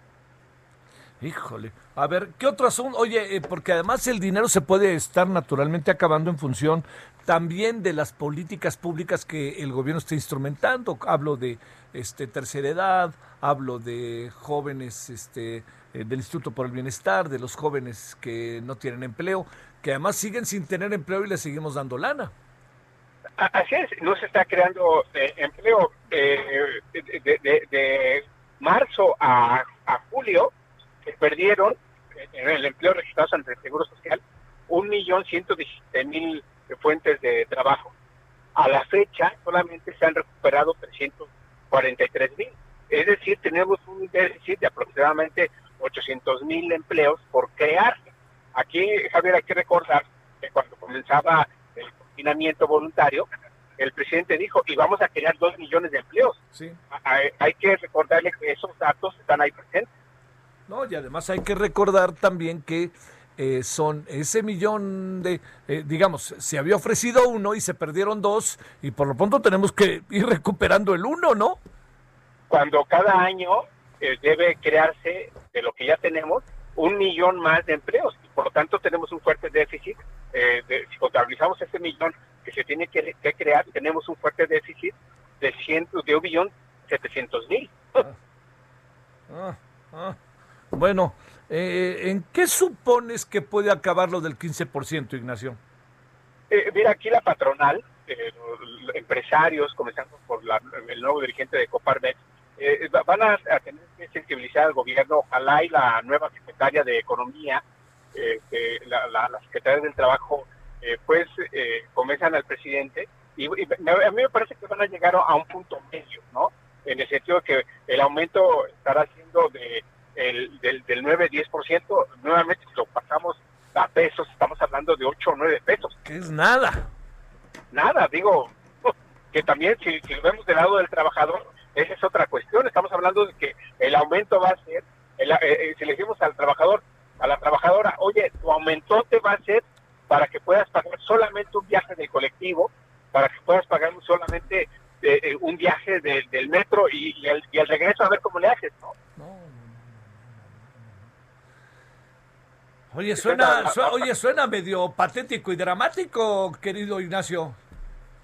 Speaker 3: Híjole. A ver, ¿qué otro asunto? Oye, eh, porque además el dinero se puede estar naturalmente acabando en función también de las políticas públicas que el gobierno está instrumentando. Hablo de este tercera edad, hablo de jóvenes este eh, del Instituto por el Bienestar, de los jóvenes que no tienen empleo, que además siguen sin tener empleo y les seguimos dando lana.
Speaker 8: Así es, no se está creando eh, empleo. Eh, de, de, marzo a, julio se perdieron en el empleo registrado ante el Seguro Social un millón ciento mil fuentes de trabajo. A la fecha solamente se han recuperado 343 mil. Es decir, tenemos un déficit de aproximadamente 800 mil empleos por crear. Aquí, Javier, hay que recordar que cuando comenzaba el confinamiento voluntario, el presidente dijo, y vamos a crear dos millones de empleos.
Speaker 3: Sí.
Speaker 8: Hay, que recordarle que esos datos están ahí presentes.
Speaker 3: No, y además hay que recordar también que eh, son ese millón de, eh, digamos, se había ofrecido uno y se perdieron dos, y por lo pronto tenemos que ir recuperando el uno, ¿no?
Speaker 8: Cuando cada año eh, debe crearse de lo que ya tenemos un millón más de empleos, y por lo tanto tenemos un fuerte déficit. si contabilizamos ese millón que se tiene que, crear, tenemos un fuerte déficit de, ciento, de un millón setecientos mil.
Speaker 3: Ah, ah. Bueno, eh, ¿en qué supones que puede acabar lo del 15%, Ignacio?
Speaker 8: Eh, mira, aquí la patronal, eh, los empresarios, comenzando por el nuevo dirigente de Coparmex, eh, van a, tener que sensibilizar al gobierno. Ojalá y la nueva secretaria de Economía, la, la, secretaria del Trabajo, pues comienzan al presidente. Y, y, a mí me parece que van a llegar a un punto medio, ¿no? En el sentido de que el aumento estará siendo de el, del, del 9-10%, nuevamente si lo pasamos a pesos, estamos hablando de 8 o 9 pesos.
Speaker 3: Que es nada.
Speaker 8: Nada, digo, que también si, si lo vemos del lado del trabajador, esa es otra cuestión, estamos hablando de que el aumento va a ser, el, eh, eh, si le decimos al trabajador, a la trabajadora, oye, tu aumento te va a ser para que puedas pagar solamente un viaje del colectivo, para que puedas pagar solamente eh, un viaje del metro y, y, el, y el regreso a ver cómo le haces, ¿no?
Speaker 3: Oye, suena, oye, suena medio patético y dramático, querido Ignacio.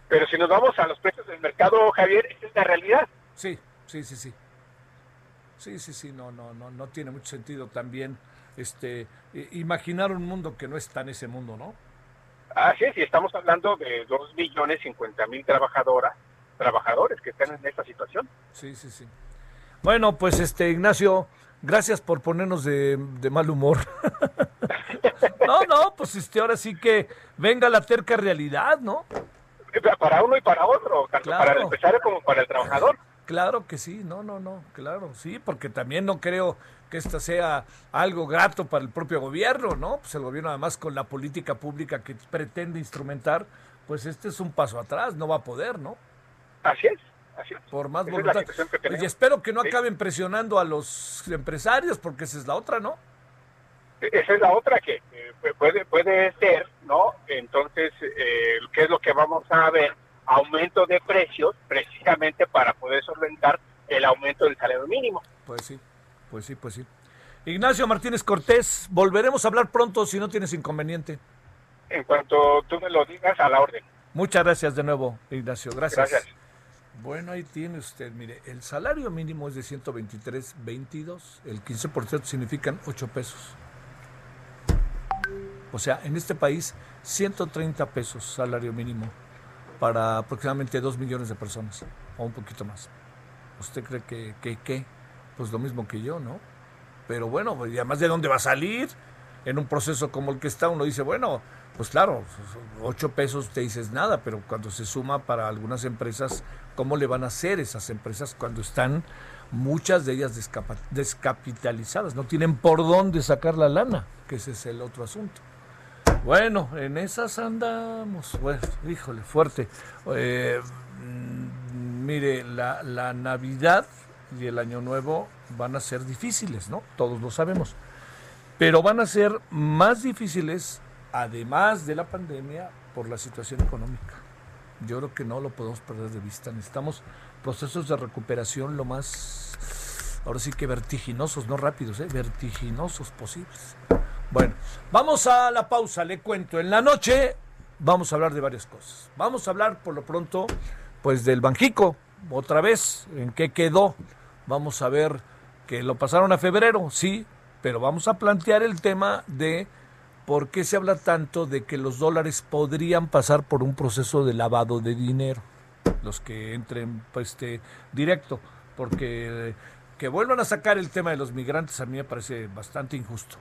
Speaker 8: Pero si nos vamos a los precios del mercado, Javier, esa es la realidad.
Speaker 3: Sí, sí, sí, sí. Sí, sí, sí, no, no, no, no tiene mucho sentido también este imaginar un mundo que no está en ese mundo, ¿no?
Speaker 8: Así es, y estamos hablando de dos millones cincuenta mil trabajadoras, trabajadores que están en esta situación.
Speaker 3: Sí, sí, sí. Bueno, pues este Ignacio, Gracias por ponernos de, mal humor. no, no, pues este, ahora sí que venga la terca realidad, ¿no?
Speaker 8: Para uno y para otro, tanto para el empresario como para el trabajador.
Speaker 3: Claro que sí, no, no, no, claro, sí, porque también no creo que esta sea algo grato para el propio gobierno, ¿no? Pues el gobierno además con la política pública que pretende instrumentar, pues este es un paso atrás, no va a poder, ¿no?
Speaker 8: Así es.
Speaker 3: Por más voluntad. y espero que no acaben presionando a los empresarios, porque esa es la otra, ¿no?
Speaker 8: E-, esa es la otra que puede, puede ser, ¿no? Entonces, eh, ¿qué es lo que vamos a ver? Aumento de precios, precisamente para poder solventar el aumento del salario mínimo.
Speaker 3: Pues sí, pues sí, pues sí. Ignacio Martínez Cortés, volveremos a hablar pronto si no tienes inconveniente.
Speaker 8: En cuanto tú me lo digas, a la orden.
Speaker 3: Muchas gracias de nuevo, Ignacio. Gracias. Gracias. Bueno, ahí tiene usted, mire, el salario mínimo es de 123.22, el 15% significan 8 pesos. O sea, en este país, 130 pesos salario mínimo para aproximadamente 2 millones de personas, o un poquito más. ¿Usted cree que, que, qué? Pues lo mismo que yo, ¿no? Pero bueno, pues, y además de dónde va a salir en un proceso como el que está, uno dice, bueno, pues claro, 8 pesos te dices nada, pero cuando se suma para algunas empresas ¿Cómo le van a hacer esas empresas cuando están muchas de ellas descapitalizadas? No tienen por dónde sacar la lana, que ese es el otro asunto. Bueno, en esas andamos. Bueno, híjole, fuerte. Eh, mm, mire, la, la Navidad y el Año Nuevo van a ser difíciles, ¿no? Todos lo sabemos. Pero van a ser más difíciles, además de la pandemia, por la situación económica Yo creo que no lo podemos perder de vista. Necesitamos procesos de recuperación lo más, ahora sí que vertiginosos, no rápidos, ¿eh? vertiginosos posibles. Bueno, vamos a la pausa, le cuento. En la noche vamos a hablar de varias cosas. Vamos a hablar por lo pronto, pues del Banjico, otra vez, en qué quedó. Vamos a ver que lo pasaron a febrero, sí, pero vamos a plantear el tema de por qué se habla tanto de que los dólares podrían pasar por un proceso de lavado de dinero, los que entren pues, este, directo, porque que vuelvan a sacar el tema de los migrantes a mí me parece bastante injusto.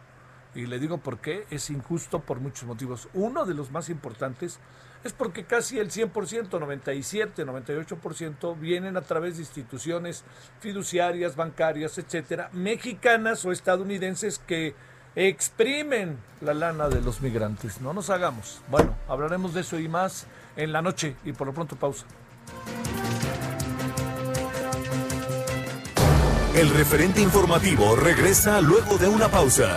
Speaker 3: Y le digo por qué es injusto por muchos motivos. Uno de los más importantes es porque casi el 100%, 97, 98% vienen a través de instituciones fiduciarias, bancarias, etcétera, mexicanas o estadounidenses que exprimen la lana de los migrantes. No nos hagamos. Bueno, hablaremos de eso y más en la noche y por lo pronto pausa.
Speaker 2: El referente informativo regresa luego de una pausa.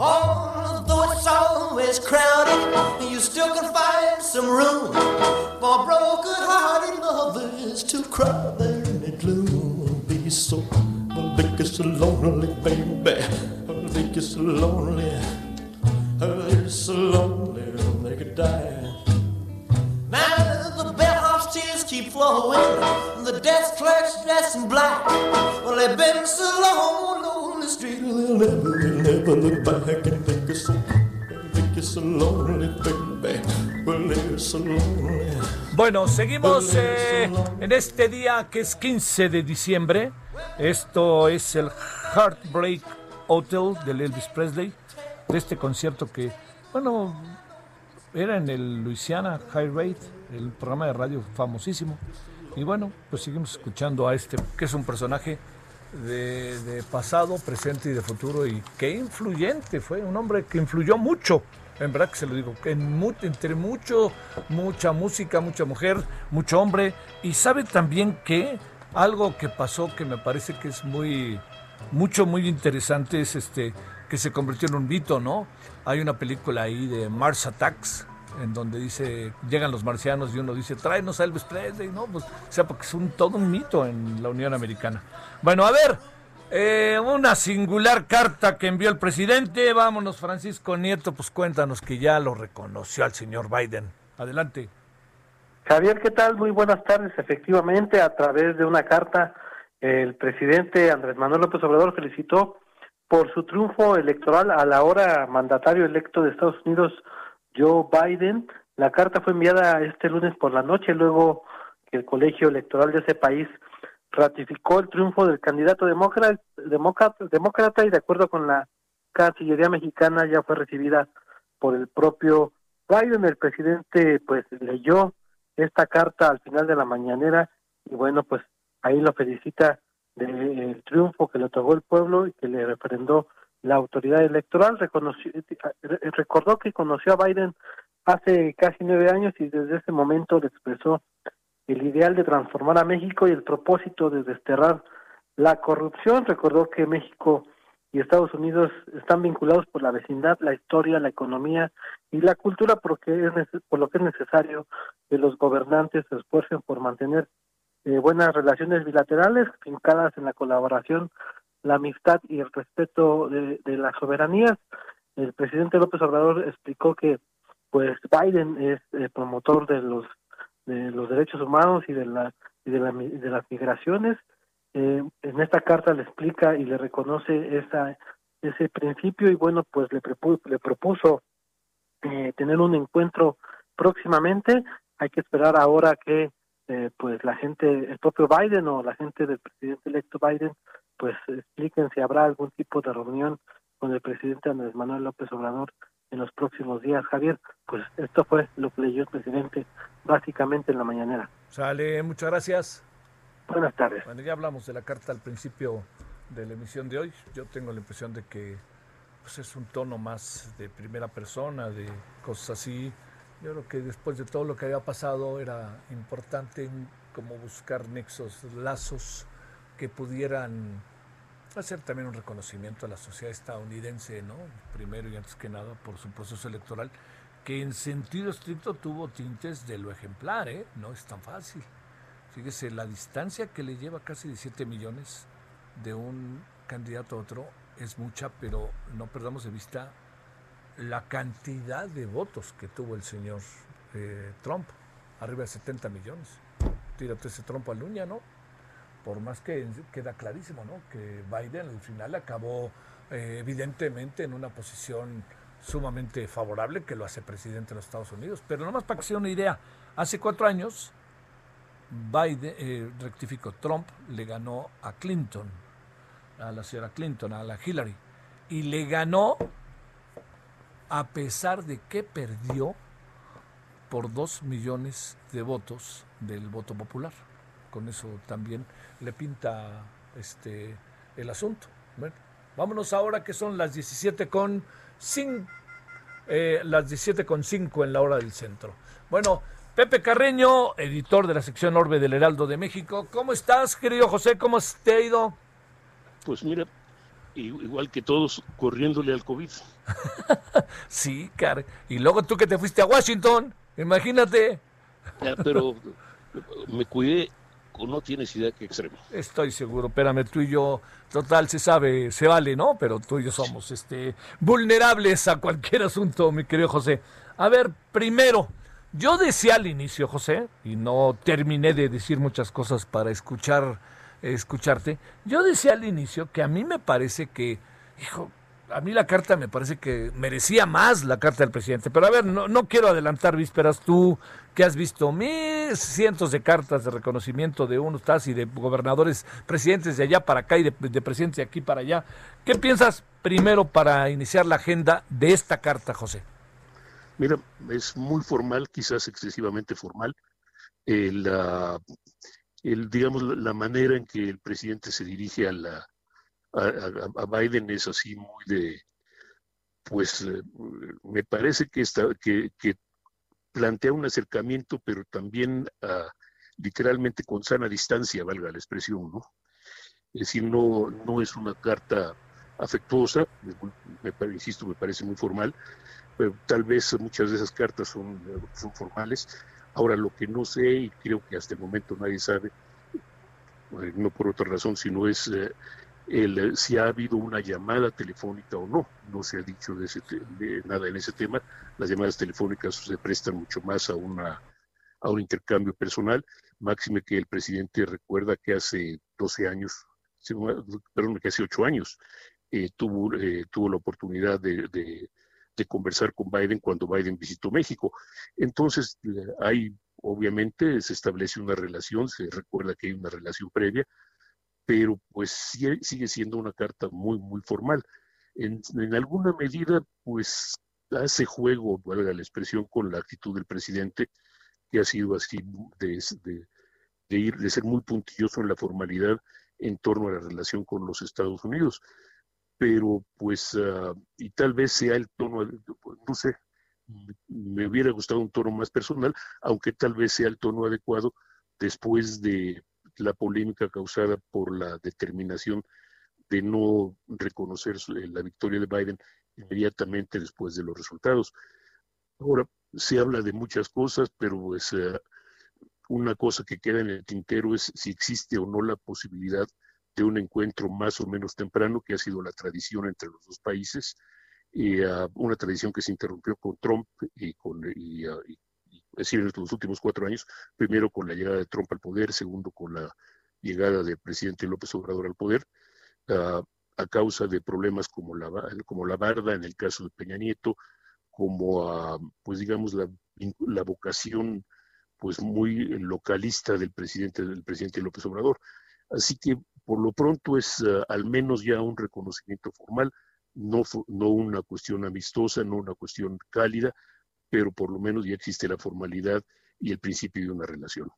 Speaker 6: Although it's always crowded, you still can find some room for broken-hearted lovers to cry there in the gloom. Be so, I'll be just so lonely, baby. I'll be just so lonely. I'll be so lonely, they could die. Now the bellhop's tears keep flowing, and the desk clerk's dressed in black. Well, they've been so long on the street, they'll never, look back and think it's so, think it's so lonely, baby.
Speaker 3: Bueno, seguimos eh, en este día que es 15 de diciembre. Esto es el Heartbreak Hotel de Elvis Presley, de este concierto que, bueno, era en el Louisiana High Rate, el programa de radio famosísimo. Y bueno, pues seguimos escuchando a este, que es un personaje de, pasado, presente y de futuro. Y qué influyente fue, un hombre que influyó mucho. En verdad que se lo digo, en entre mucho, mucha música, mucha mujer, mucho hombre. Y sabe también que algo que pasó que me parece que es muy, mucho, muy interesante es este que se convirtió en un mito, ¿no? Hay una película ahí de Mars Attacks, en donde dice, llegan los marcianos y uno dice, tráenos a Elvis Presley, ¿no? Pues, o sea, porque es un, todo un mito en la Unión Americana. Bueno, a ver, eh, una singular carta que envió el presidente. Vámonos, Francisco Nieto, pues cuéntanos que ya lo reconoció al señor Biden. Adelante.
Speaker 9: Javier, ¿qué tal? Muy buenas tardes. Efectivamente, a través de una carta, el presidente Andrés Manuel López Obrador felicitó por su triunfo electoral al ahora mandatario electo de Estados Unidos, Joe Biden. La carta fue enviada este lunes por la noche, luego que el colegio electoral de ese país ratificó el triunfo del candidato demócrata, demócrata, y de acuerdo con la Cancillería mexicana ya fue recibida por el propio Biden. El presidente pues leyó esta carta al final de la mañanera y bueno pues ahí lo felicita del triunfo que le otorgó el pueblo y que le refrendó la autoridad electoral. Reconoció, eh, recordó que conoció a Biden hace casi nueve años y desde ese momento le expresó el ideal de transformar a México y el propósito de desterrar la corrupción. Recordó que México y Estados Unidos están vinculados por la vecindad, la historia, la economía y la cultura, porque es por lo que es necesario que los gobernantes se esfuercen por mantener eh, buenas relaciones bilaterales fincadas en la colaboración, la amistad y el respeto de, de las soberanías. El presidente López Obrador explicó que pues Biden es eh, promotor de los de los derechos humanos y de la y de, la, de las migraciones. Eh, en esta carta le explica y le reconoce esa ese principio y bueno pues le, le propuso eh, tener un encuentro próximamente. Hay que esperar ahora que eh, pues la gente, el propio Biden o la gente del presidente electo Biden, pues expliquen si habrá algún tipo de reunión con el presidente Andrés Manuel López Obrador en los próximos días. Javier, pues esto fue lo que leyó el presidente básicamente en la mañanera.
Speaker 3: Sale, muchas gracias.
Speaker 9: Buenas tardes.
Speaker 3: Bueno, ya hablamos de la carta al principio de la emisión de hoy. Yo tengo la impresión de que pues, es un tono más de primera persona, de cosas así. Yo creo que después de todo lo que había pasado era importante como buscar nexos, lazos que pudieran hacer también un reconocimiento a la sociedad estadounidense, ¿no? Primero y antes que nada por su proceso electoral, que en sentido estricto tuvo tintes de lo ejemplar, ¿eh? No es tan fácil. Fíjese, la distancia que le lleva casi 17 millones de un candidato a otro es mucha, pero no perdamos de vista la cantidad de votos que tuvo el señor eh, Trump, arriba de 70 millones. Tírate ese trompo al uña, ¿no? Por más que queda clarísimo, ¿no? Que Biden al final acabó eh, evidentemente en una posición sumamente favorable que lo hace presidente de los Estados Unidos. Pero nomás para que sea una idea, hace cuatro años Biden, eh, rectificó, Trump le ganó a Clinton, a la señora Clinton, a la Hillary, y le ganó a pesar de que perdió por dos millones de votos del voto popular. Con eso también le pinta este el asunto. Bueno, vámonos ahora que son las 17 con 5, eh, las 17 con 5 en la hora del centro. Bueno, Pepe Carreño, editor de la sección Orbe del Heraldo de México. ¿Cómo estás, querido José? ¿Cómo te ha ido?
Speaker 10: Pues mira, igual que todos, corriéndole al COVID.
Speaker 3: sí, car. Y luego tú que te fuiste a Washington, imagínate.
Speaker 10: pero me cuidé, no tienes idea qué extremo.
Speaker 3: Estoy seguro, espérame, tú y yo, total, se sabe, se vale, ¿no? Pero tú y yo somos este, vulnerables a cualquier asunto, mi querido José. A ver, primero, yo decía al inicio, José, y no terminé de decir muchas cosas para escuchar escucharte. Yo decía al inicio que a mí me parece que, hijo, a mí la carta me parece que merecía más la carta del presidente. Pero a ver, no, no quiero adelantar vísperas. Tú que has visto miles, cientos de cartas de reconocimiento de unos estás y de gobernadores, presidentes de allá para acá y de, de presidentes de aquí para allá. ¿Qué piensas primero para iniciar la agenda de esta carta, José?
Speaker 10: Mira, es muy formal, quizás excesivamente formal. El, el, digamos, la manera en que el presidente se dirige a, la, a, Biden es así muy de, pues eh, me parece que, está, que, que, plantea un acercamiento, pero también uh, literalmente con sana distancia, valga la expresión, ¿no? Es decir, no, no es una carta afectuosa, me, insisto, me parece muy formal, pero tal vez muchas de esas cartas son, son formales, Ahora, lo que no sé, y creo que hasta el momento nadie sabe, eh, no por otra razón, sino es eh, el, eh, si ha habido una llamada telefónica o no. No se ha dicho de, ese, nada en ese tema. Las llamadas telefónicas se prestan mucho más a, una, a un intercambio personal. Máxime que el presidente recuerda que hace 12 años, perdón, que hace 8 años, tuvo, tuvo la oportunidad de de conversar con Biden cuando Biden visitó México. Entonces, hay, obviamente, se establece una relación, se recuerda que hay una relación previa, pero pues sigue, siendo una carta muy, muy formal. En, alguna medida, pues hace juego, valga la expresión, con la actitud del presidente, que ha sido así de, de, ir, de ser muy puntilloso en la formalidad en torno a la relación con los Estados Unidos pero pues, ah, y tal vez sea el tono, no sé, me hubiera gustado un tono más personal, aunque tal vez sea el tono adecuado después de la polémica causada por la determinación de no reconocer eh, la victoria de Biden inmediatamente después de los resultados. Ahora, se habla de muchas cosas, pero pues, ah, una cosa que queda en el tintero es si existe o no la posibilidad de un encuentro más o menos temprano, que ha sido la tradición entre los dos países, y, uh, una tradición que se interrumpió con Trump y con, y, uh, y, es decir, en los últimos cuatro años, primero con la llegada de Trump al poder, segundo con la llegada del presidente López Obrador al poder, uh, a causa de problemas como la, como la barda en el caso de Peña Nieto, como, pues digamos, la, la vocación pues muy localista del presidente, del presidente López Obrador. Así que por lo pronto es eh, al menos ya un reconocimiento formal. no, no una cuestión amistosa, no una cuestión cálida, pero por lo menos ya existe la formalidad y el principio de una relación.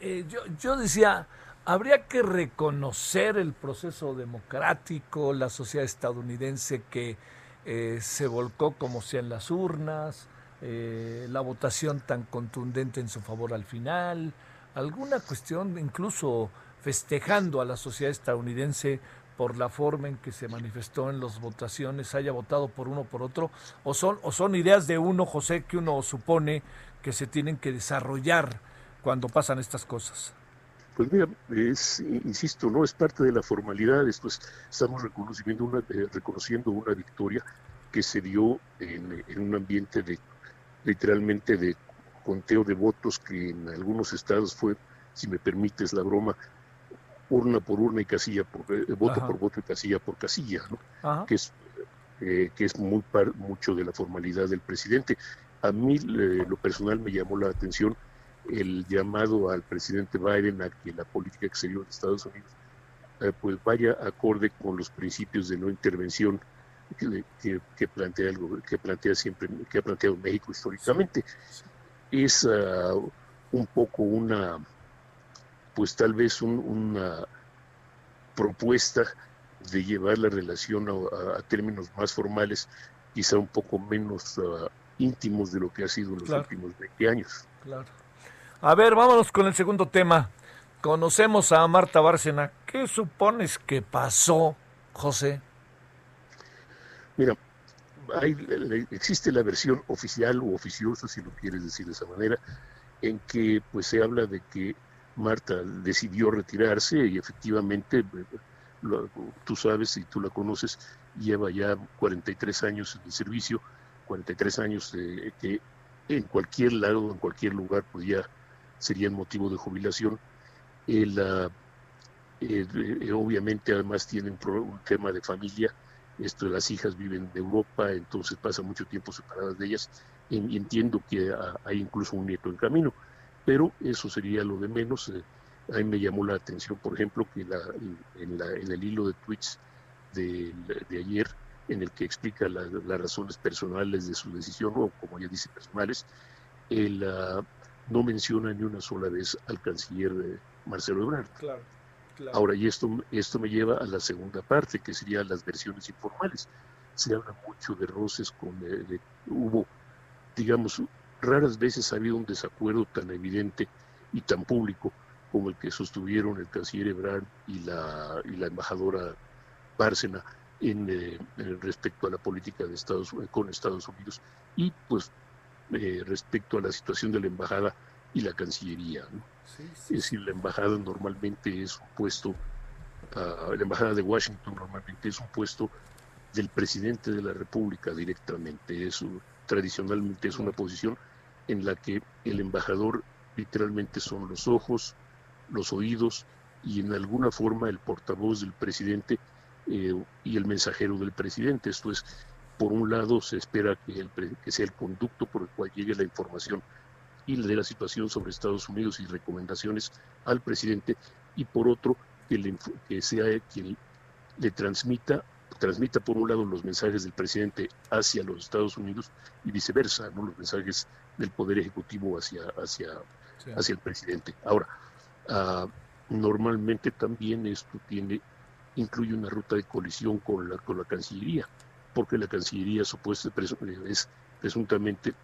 Speaker 3: Eh, yo, yo decía, habría que reconocer el proceso democrático, la sociedad estadounidense que eh, se volcó como sea en las urnas, eh, la votación tan contundente en su favor al final, alguna cuestión incluso festejando a la sociedad estadounidense por la forma en que se manifestó en las votaciones, haya votado por uno por otro, o son, o son ideas de uno, José, que uno supone que se tienen que desarrollar cuando pasan estas cosas.
Speaker 10: Pues mira, es, insisto, no es parte de la formalidad, después estamos reconociendo una, eh, reconociendo una victoria que se dio en, en, un ambiente de literalmente de conteo de votos que en algunos estados fue, si me permites la broma, urna por urna y casilla por eh, voto por voto y casilla por casilla, ¿no? que es eh, que es muy mucho de la formalidad del presidente. A mí eh, lo personal me llamó la atención el llamado al presidente Biden a que la política exterior de Estados Unidos pues vaya acorde con los principios de no intervención que, que, plantea algo que plantea siempre que ha planteado México históricamente es ah, un poco una pues tal vez una propuesta de llevar la relación a, términos más formales, quizá un poco menos uh, íntimos de lo que ha sido en los últimos 20 años.
Speaker 3: Claro. A ver, vámonos con el segundo tema. Conocemos a Marta Bárcena. ¿Qué supones que pasó, José?
Speaker 10: Mira, hay, existe la versión oficial o oficiosa, si lo quieres decir de esa manera, en que pues se habla de que Marta decidió retirarse y efectivamente, tú sabes y tú la conoces, lleva ya 43 años en el servicio, 43 años que en cualquier lado, en cualquier lugar, ya serían motivo de jubilación. El, obviamente además tiene un, tema de familia, esto las hijas viven en Europa, entonces pasa mucho tiempo separadas de ellas, y entiendo que hay incluso un nieto en camino pero eso sería lo de menos. Eh, a mí me llamó la atención, por ejemplo, que la, en, la, en, el hilo de tweets de, de ayer, en el que explica las razones personales de su decisión, o como ella dice, personales, él uh, no menciona ni una sola vez al canciller eh, Marcelo Ebrard.
Speaker 3: Claro, claro.
Speaker 10: Ahora, y esto, esto me lleva a la segunda parte, que serían las versiones informales. Se habla mucho de roces con, eh, de, hubo, digamos, Raras veces ha habido un desacuerdo tan evidente y tan público como el que sostuvieron el canciller Ebrard y la, y la embajadora Bárcena en, eh, respecto a la política de Estados con Estados Unidos y pues eh, respecto a la situación de la embajada y la cancillería. Es decir, la embajada normalmente es un puesto, uh, la embajada de Washington normalmente es un puesto del presidente de la República directamente, es tradicionalmente es una posición en la que el embajador literalmente son los ojos, los oídos y en alguna forma el portavoz del presidente eh, y el mensajero del presidente. Esto es, por un lado, se espera que, sea el conducto por el cual llegue la información y la situación sobre Estados Unidos y recomendaciones al presidente, y por otro, que, que sea quien le transmita transmita por un lado los mensajes del presidente hacia los Estados Unidos y viceversa, ¿no? los mensajes del Poder Ejecutivo hacia, hacia, hacia el presidente. Ahora, uh, normalmente también esto tiene, incluye una ruta de colisión con la, con la Cancillería, porque la Cancillería supuesta es presuntamente,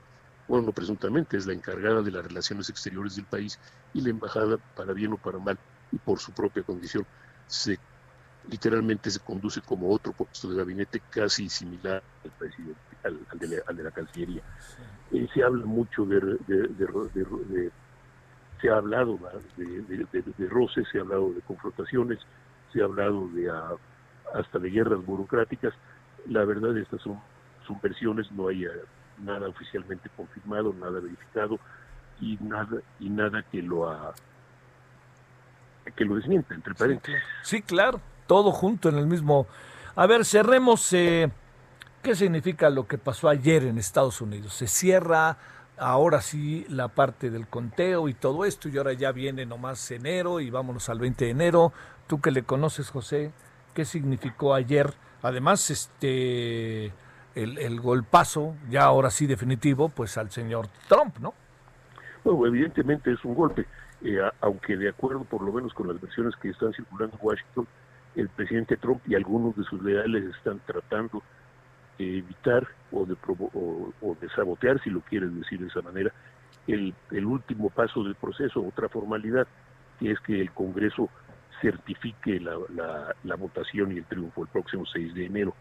Speaker 10: bueno, no presuntamente, es la encargada de las relaciones exteriores del país y la embajada, para bien o para mal, y por su propia condición, se literalmente se conduce como otro puesto de gabinete casi similar al, presidente, al, de, la, Cancillería. Eh, se habla mucho de, se ha hablado de, roces, se ha hablado de confrontaciones, se ha hablado de hasta de guerras burocráticas. La verdad, estas son, son versiones, no hay nada oficialmente confirmado, nada verificado y nada y nada que lo ha, que lo desmienta, entre paréntesis.
Speaker 3: Sí, claro todo junto en el mismo. A ver, cerremos. Eh, ¿Qué significa lo que pasó ayer en Estados Unidos? Se cierra ahora sí la parte del conteo y todo esto, y ahora ya viene nomás enero y vámonos al 20 de enero. Tú que le conoces, José, ¿qué significó ayer además, este el, golpazo, ya ahora sí definitivo, pues al señor Trump, ¿no?
Speaker 10: Bueno, evidentemente es un golpe, eh, aunque de acuerdo por lo menos con las versiones que están circulando en Washington, el presidente Trump y algunos de sus leales están tratando de evitar o de, provo- o, de sabotear, si lo quieres decir de esa manera, el, el último paso del proceso, otra formalidad, que es que el Congreso certifique la, la- la votación y el triunfo el próximo 6 de enero.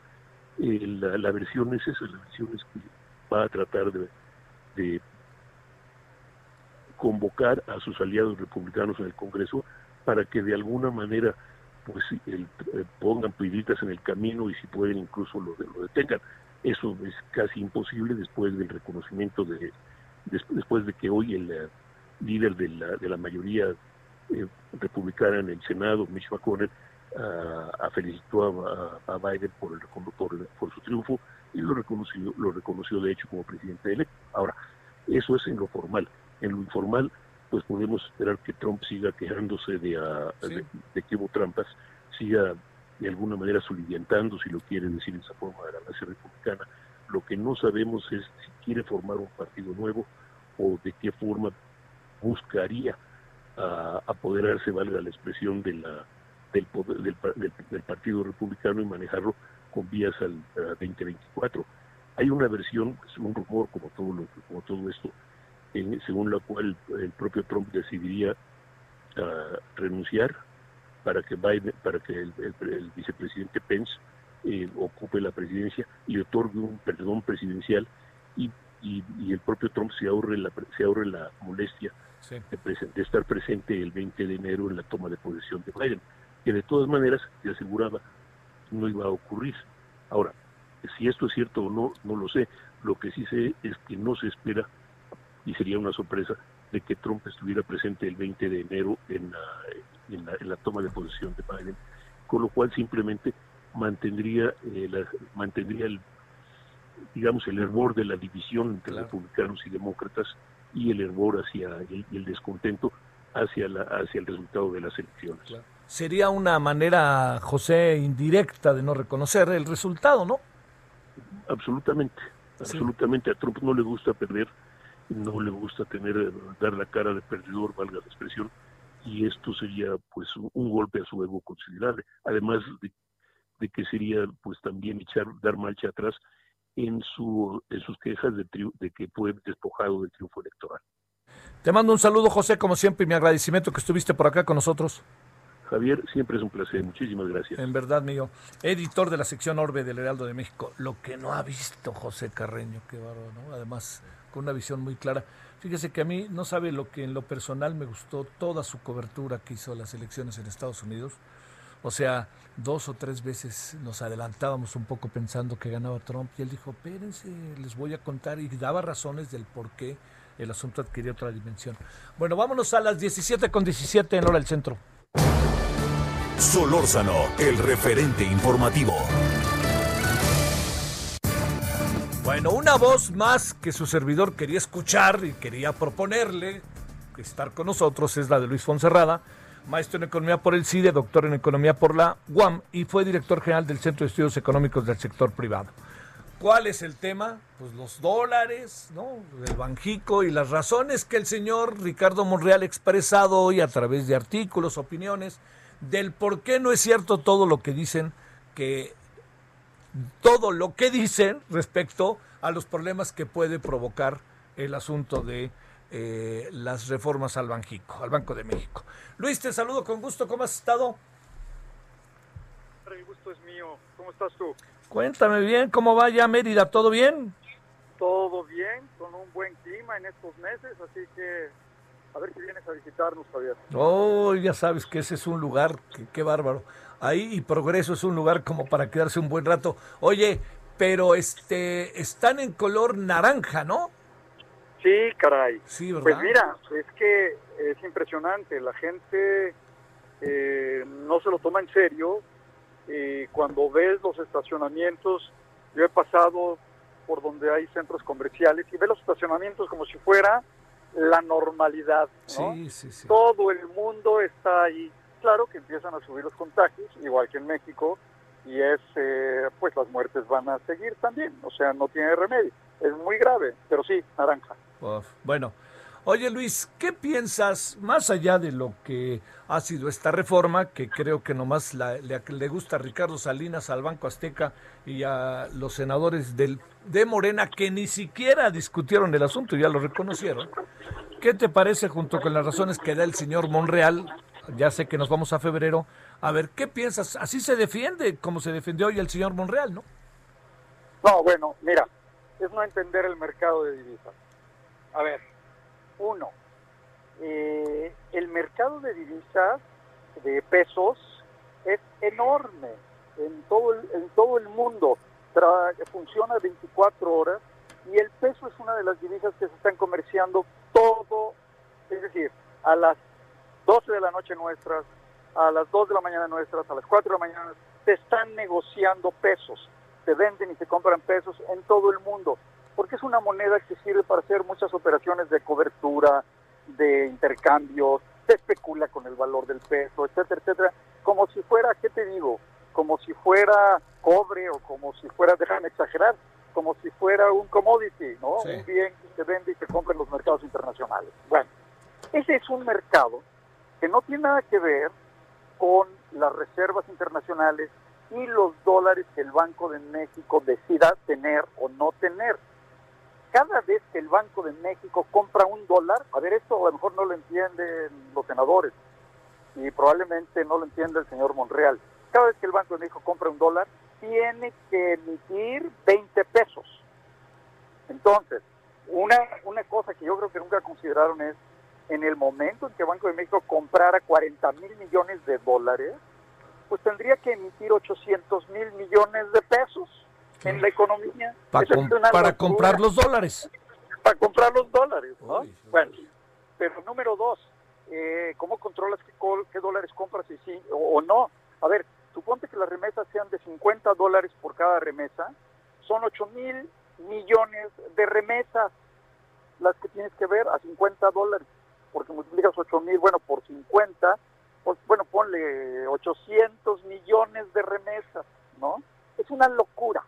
Speaker 10: Eh, la, versión es esa, la versión es que va a tratar de convocar a sus aliados republicanos en el Congreso para que de alguna manera pues el- eh, pongan piedritas en el camino y si pueden incluso lo, lo detengan. Eso es casi imposible después del reconocimiento de des- después de que hoy el eh, líder de la, de la mayoría eh, republicana en el Senado, Mitch McConnell, ah, felicitó a, Biden por, el, por, por su triunfo y lo reconoció, lo reconoció de hecho como presidente electo. Ahora, eso es en lo formal. En lo informal, pues podemos esperar que Trump siga quejándose de, ah, de, de que hubo trampas, siga de alguna manera soliviantando, si lo quiere decir de esa forma, de la base republicana. Lo que no sabemos es si quiere formar un partido nuevo o de qué forma buscaría ah, apoderarse, valga la expresión, de la, del, poder- del, del- del Partido Republicano y manejarlo con vías al ah, 2024. Hay una versión, es un rumor como todo, lo, como todo esto, en- según la cual el propio Trump decidiría ah, renunciar para que Biden, para que el, el- el vicepresidente Pence eh, ocupe la presidencia y otorgue un perdón presidencial y, y- y el propio Trump se ahorre la se ahorre la molestia
Speaker 3: Sí.
Speaker 10: de, presen- de estar presente el 20 de enero en la toma de posesión de Biden, que de todas maneras se aseguraba no iba a ocurrir. Ahora, si esto es cierto o no, no lo sé. Lo que sí sé es que no se espera, y sería una sorpresa, de que Trump estuviera presente el 20 de enero en la, en la, en la toma de posesión de Biden, con lo cual simplemente mantendría, eh, la- mantendría el, digamos, el hervor de la división entre
Speaker 3: Claro.
Speaker 10: republicanos y demócratas y el hervor hacia el, y el descontento hacia, la, hacia el resultado de las elecciones.
Speaker 3: Sería una manera, José, indirecta de no reconocer el resultado, ¿no?
Speaker 10: Absolutamente, absolutamente. A Trump no le gusta perder, no le gusta tener, eh, dar la cara de perdedor, valga la expresión, y esto sería pues un, golpe a su ego considerable. Además de, que sería pues también echar, dar marcha atrás en su en sus quejas de, de que fue despojado del triunfo electoral.
Speaker 3: Te mando un saludo, José, como siempre, y mi agradecimiento que estuviste por acá con nosotros.
Speaker 10: Javier, siempre es un placer. Muchísimas gracias.
Speaker 3: En verdad, mío. Editor de la sección Orbe del Heraldo de México. Lo que no ha visto José Carreño, qué bárbaro, ¿no? Además, con una visión muy clara. Fíjese que a mí no sabe lo que en lo personal me gustó toda su cobertura que hizo las elecciones en Estados Unidos. O sea, dos o tres veces nos adelantábamos un poco pensando que ganaba Trump y él dijo, espérense, les voy a contar y daba razones del por qué el asunto adquirió otra dimensión. Bueno, vámonos a las 17 con 17 en hora del centro.
Speaker 2: Solórzano, el referente informativo.
Speaker 3: Bueno, una voz más que su servidor quería escuchar y quería proponerle estar con nosotros es la de Luis Fonserrada, maestro en economía por el CIDE, doctor en economía por la UAM y fue director general del Centro de Estudios Económicos del Sector Privado. ¿Cuál es el tema? Pues los dólares, ¿no? El Banjico y las razones que el señor Ricardo Monreal ha expresado hoy a través de artículos, opiniones, del por qué no es cierto todo lo que dicen que todo lo que dicen respecto a los problemas que puede provocar el asunto de eh, las reformas al Banjico, al Banco de México. Luis, te saludo con gusto, ¿cómo has estado?
Speaker 11: El gusto es mío. ¿Cómo estás tú?
Speaker 3: Cuéntame bien, ¿cómo va ya Mérida? ¿Todo bien?
Speaker 11: Todo bien, con un buen clima en estos meses, así que a ver si vienes a visitarnos, Javier.
Speaker 3: Oh, ya sabes que ese es un lugar, que- qué bárbaro. Ahí y Progreso es un lugar como para quedarse un buen rato. Oye, pero este están en color naranja, ¿no?
Speaker 11: Sí, caray.
Speaker 3: Sí, ¿verdad?
Speaker 11: Pues mira, es que es impresionante. La gente eh, no se lo toma en serio. Eh, cuando ves los estacionamientos, yo he pasado por donde hay centros comerciales y ves los estacionamientos como si fuera la normalidad. ¿no?
Speaker 3: Sí, sí, sí.
Speaker 11: Todo el mundo está ahí. Claro que empiezan a subir los contagios, igual que en México, y es, eh, pues las muertes van a seguir también, o sea, no tiene remedio. Es muy grave, pero sí, naranja.
Speaker 3: Uf, bueno, oye Luis, ¿qué piensas más allá de lo que ha sido esta reforma, que creo que nomás la- le, le gusta a Ricardo Salinas, al Banco Azteca y a los senadores del, de Morena que ni siquiera discutieron el asunto, ya lo reconocieron? ¿Qué te parece junto con las razones que da el señor Monreal? Ya sé que nos vamos a febrero. A ver, ¿qué piensas? Así se defiende, como se defendió hoy el señor Monreal, ¿no?
Speaker 11: No, bueno, mira, es no entender el mercado de divisas. A ver, uno, eh, el mercado de divisas de pesos es enorme en todo el, en todo el mundo. Funciona 24 horas y el peso es una de las divisas que se están comerciando todo, es decir, a las 12 de la noche nuestras, a las 2 de la mañana nuestras, a las 4 de la mañana, se están negociando pesos, se venden y se compran pesos en todo el mundo, porque es una moneda que sirve para hacer muchas operaciones de cobertura, de intercambio, se especula con el valor del peso, etcétera, etcétera, como si fuera, ¿qué te digo? Como si fuera cobre o como si fuera, déjame exagerar, como si fuera un commodity, ¿no?
Speaker 3: Sí.
Speaker 11: Un bien que se vende y se compra en los mercados internacionales. Bueno, ese es un mercado que no tiene nada que ver con las reservas internacionales y los dólares que el Banco de México decida tener o no tener. Cada vez que el Banco de México compra un dólar, a ver, esto a lo mejor no lo entienden los senadores y probablemente no lo entiende el señor Monreal. Cada vez que el Banco de México compra un dólar, tiene que emitir 20 pesos. Entonces, una, una cosa que yo creo que nunca consideraron es, en el momento en que Banco de México comprara 40 mil millones de dólares, pues tendría que emitir 800 mil millones de pesos en la economía.
Speaker 3: Com- para comprar los dólares.
Speaker 11: Para comprar los dólares, ¿no? Bueno, pero número dos, eh, ¿cómo controlas qué, qué dólares compras y sí o, o no? A ver, suponte que las remesas sean de 50 dólares por cada remesa, son 8 mil millones de remesas las que tienes que ver a 50 dólares, porque multiplicas 8 mil, bueno, por 50, pues bueno, ponle 800 millones de remesas, ¿no? Es una locura.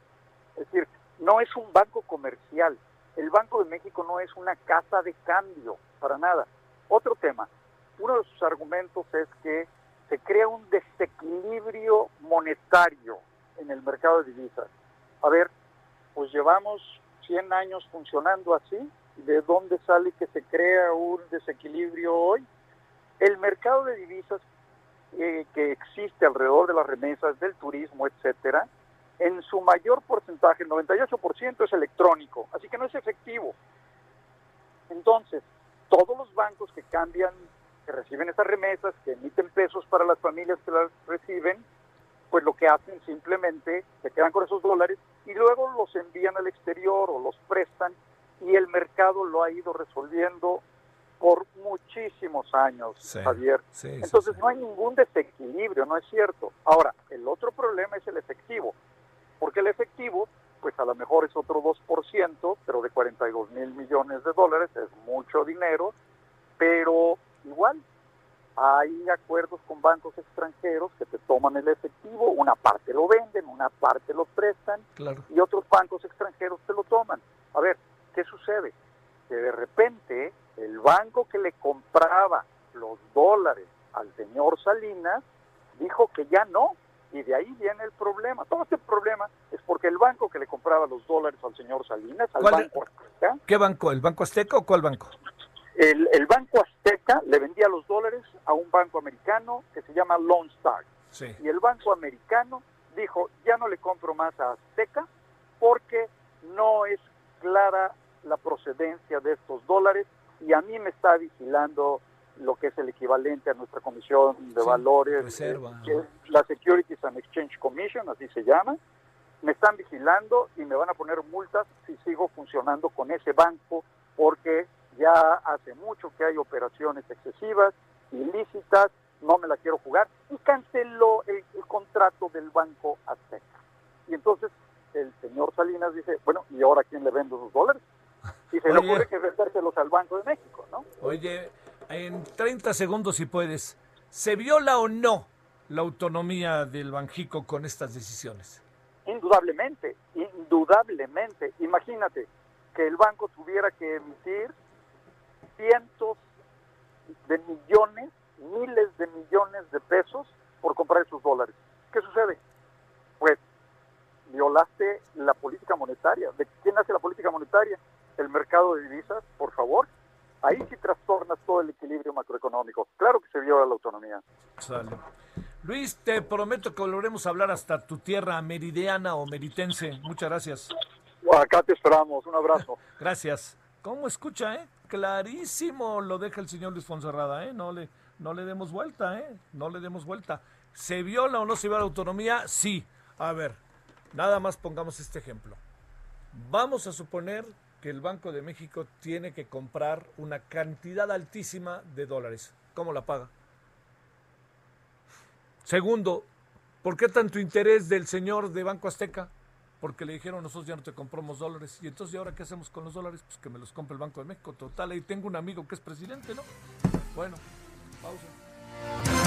Speaker 11: Es decir, no es un banco comercial. El Banco de México no es una casa de cambio, para nada. Otro tema, uno de sus argumentos es que se crea un desequilibrio monetario en el mercado de divisas. A ver, pues llevamos 100 años funcionando así. ¿De dónde sale que se crea un desequilibrio hoy? El mercado de divisas eh, que existe alrededor de las remesas, del turismo, etcétera, en su mayor porcentaje, el 98% es electrónico, así que no es efectivo. Entonces, todos los bancos que cambian, que reciben esas remesas, que emiten pesos para las familias que las reciben, pues lo que hacen simplemente se quedan con esos dólares y luego los envían al exterior o los prestan y el mercado lo ha ido resolviendo por muchísimos años,
Speaker 3: Sí,
Speaker 11: Javier.
Speaker 3: sí,
Speaker 11: Entonces
Speaker 3: sí.
Speaker 11: no hay ningún desequilibrio, no es cierto. Ahora, el otro problema es el efectivo, porque el efectivo, pues a lo mejor es otro 2%, pero de 42 mil millones de dólares, es mucho dinero, pero igual hay acuerdos con bancos extranjeros que te toman el efectivo, una parte lo venden, una parte lo prestan,
Speaker 3: Claro.
Speaker 11: y otros bancos extranjeros te lo toman. A ver, ¿qué sucede? Que de repente el banco que le compraba los dólares al señor Salinas dijo que ya no, y de ahí viene el problema. Todo este problema es porque el banco que le compraba los dólares al señor Salinas, al
Speaker 3: ¿Cuál
Speaker 11: banco Azteca,
Speaker 3: ¿Qué banco? ¿El Banco Azteca o cuál banco?
Speaker 11: el, el banco Azteca le vendía los dólares a un banco americano que se llama Lone Star.
Speaker 3: Sí.
Speaker 11: Y el banco americano dijo, ya no le compro más a Azteca porque no es clara la procedencia de estos dólares y a mí me está vigilando lo que es el equivalente a nuestra comisión de
Speaker 3: Sí,
Speaker 11: valores, eh, que es la Securities and Exchange Commission, así se llama. Me están vigilando y me van a poner multas si sigo funcionando con ese banco porque ya hace mucho que hay operaciones excesivas, ilícitas, no me la quiero jugar y canceló el, el contrato del Banco Azteca. Y entonces el señor Salinas dice, bueno, ¿y ahora quién le vende esos dólares? Y se le
Speaker 3: Oye.
Speaker 11: ocurre que vendérselos al Banco de México, ¿no?
Speaker 3: Oye, en 30 segundos si puedes, ¿se viola o no la autonomía del Banjico con estas decisiones?
Speaker 11: Indudablemente, indudablemente. Imagínate que el banco tuviera que emitir cientos de millones, miles de millones de pesos por comprar esos dólares. ¿Qué sucede? Pues violaste la política monetaria. ¿De quién hace la política monetaria? El mercado de divisas, por favor. Ahí sí trastornas todo el equilibrio macroeconómico. Claro que se viola la autonomía.
Speaker 3: Sale. Luis, te prometo que volveremos a hablar hasta tu tierra meridiana o meritense. Muchas gracias.
Speaker 11: Acá te esperamos. Un abrazo.
Speaker 3: Gracias. ¿Cómo escucha, eh? Clarísimo lo deja el señor Luis Fonserrada, ¿eh? No le, no le demos vuelta, ¿eh? No le demos vuelta. ¿Se viola o no se viola la autonomía? Sí. A ver, nada más pongamos este ejemplo. Vamos a suponer el Banco de México tiene que comprar una cantidad altísima de dólares. ¿Cómo la paga? Segundo, ¿por qué tanto interés del señor de Banco Azteca? Porque le dijeron nosotros ya no te compramos dólares. Y entonces, ¿y ahora qué hacemos con los dólares? Pues que me los compre el Banco de México. Total, ahí tengo un amigo que es presidente, ¿no? Bueno, pausa.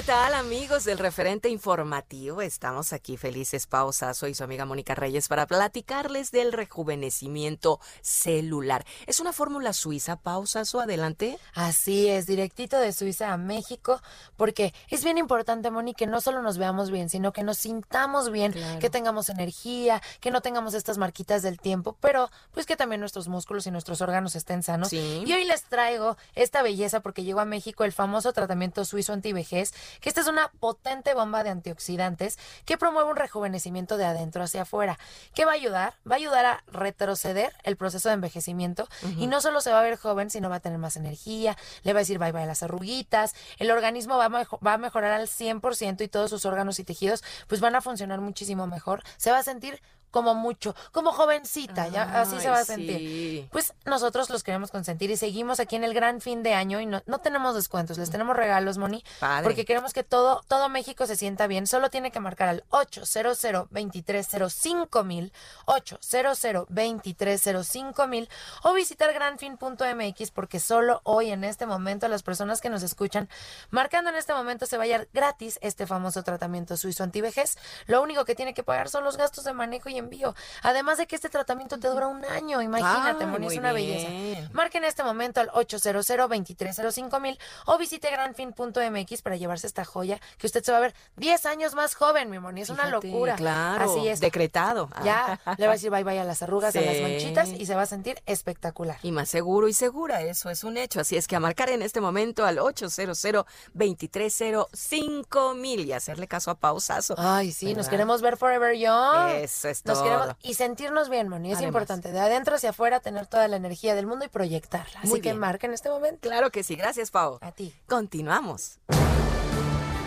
Speaker 12: ¿Qué tal amigos del referente informativo? Estamos aquí felices, pausa. Soy su amiga Mónica Reyes para platicarles del rejuvenecimiento celular. Es una fórmula suiza, pausa, su adelante.
Speaker 13: Así es, directito de Suiza a México, porque es bien importante, Mónica, que no solo nos veamos bien, sino que nos sintamos bien, que tengamos energía, que no tengamos estas marquitas del tiempo, pero pues que también nuestros músculos y nuestros órganos estén sanos.
Speaker 12: Sí.
Speaker 13: Y hoy les traigo esta belleza porque llegó a México el famoso tratamiento suizo antivejez que esta es una potente bomba de antioxidantes que promueve un rejuvenecimiento de adentro hacia afuera. ¿Qué va a ayudar? Va a ayudar a retroceder el proceso de envejecimiento y no solo se va a ver joven, sino va a tener más energía, le va a decir bye bye las arruguitas, el organismo va a, va a mejorar al 100% y todos sus órganos y tejidos pues van a funcionar muchísimo mejor. Se va a sentir como mucho, como jovencita, ya así se va a sentir.
Speaker 12: sí.
Speaker 13: Pues nosotros los queremos consentir y seguimos aquí en el gran fin de año y no, no tenemos descuentos, les tenemos regalos, Moni,
Speaker 12: Padre.
Speaker 13: porque queremos que todo, todo México se sienta bien. Solo tiene que marcar al 800 2305 mil 800 2305 mil o visitar granfin.mx porque solo hoy en este momento las personas que nos escuchan marcando en este momento se vaya gratis este famoso tratamiento suizo antivejez. Lo único que tiene que pagar son los gastos de manejo y envío. Además de que este tratamiento te dura un año, imagínate, Moni, es una
Speaker 12: bien.
Speaker 13: belleza. Marque en este momento al 800 2305 mil o visite granfin.mx para llevarse esta joya que usted se va a ver 10 años más joven, mi Moni. Es una locura.
Speaker 12: Claro.
Speaker 13: Así es.
Speaker 12: Decretado.
Speaker 13: Ya le va a decir bye bye a las arrugas, a las manchitas y se va a sentir espectacular.
Speaker 12: Y más seguro y segura, eso es un hecho. Así es que a marcar en este momento al 800 2305 mil y hacerle caso a pausazo.
Speaker 13: Ay, sí, nos queremos ver forever young.
Speaker 12: Eso es
Speaker 13: Nos
Speaker 12: todo.
Speaker 13: queremos y sentirnos bien, Moni. Es
Speaker 12: Además.
Speaker 13: importante. De adentro hacia afuera tener toda la energía del mundo y proyectarla. Así
Speaker 12: Muy
Speaker 13: que
Speaker 12: bien.
Speaker 13: marca en este momento.
Speaker 12: Claro que sí. Gracias, Pau.
Speaker 13: A ti.
Speaker 12: Continuamos.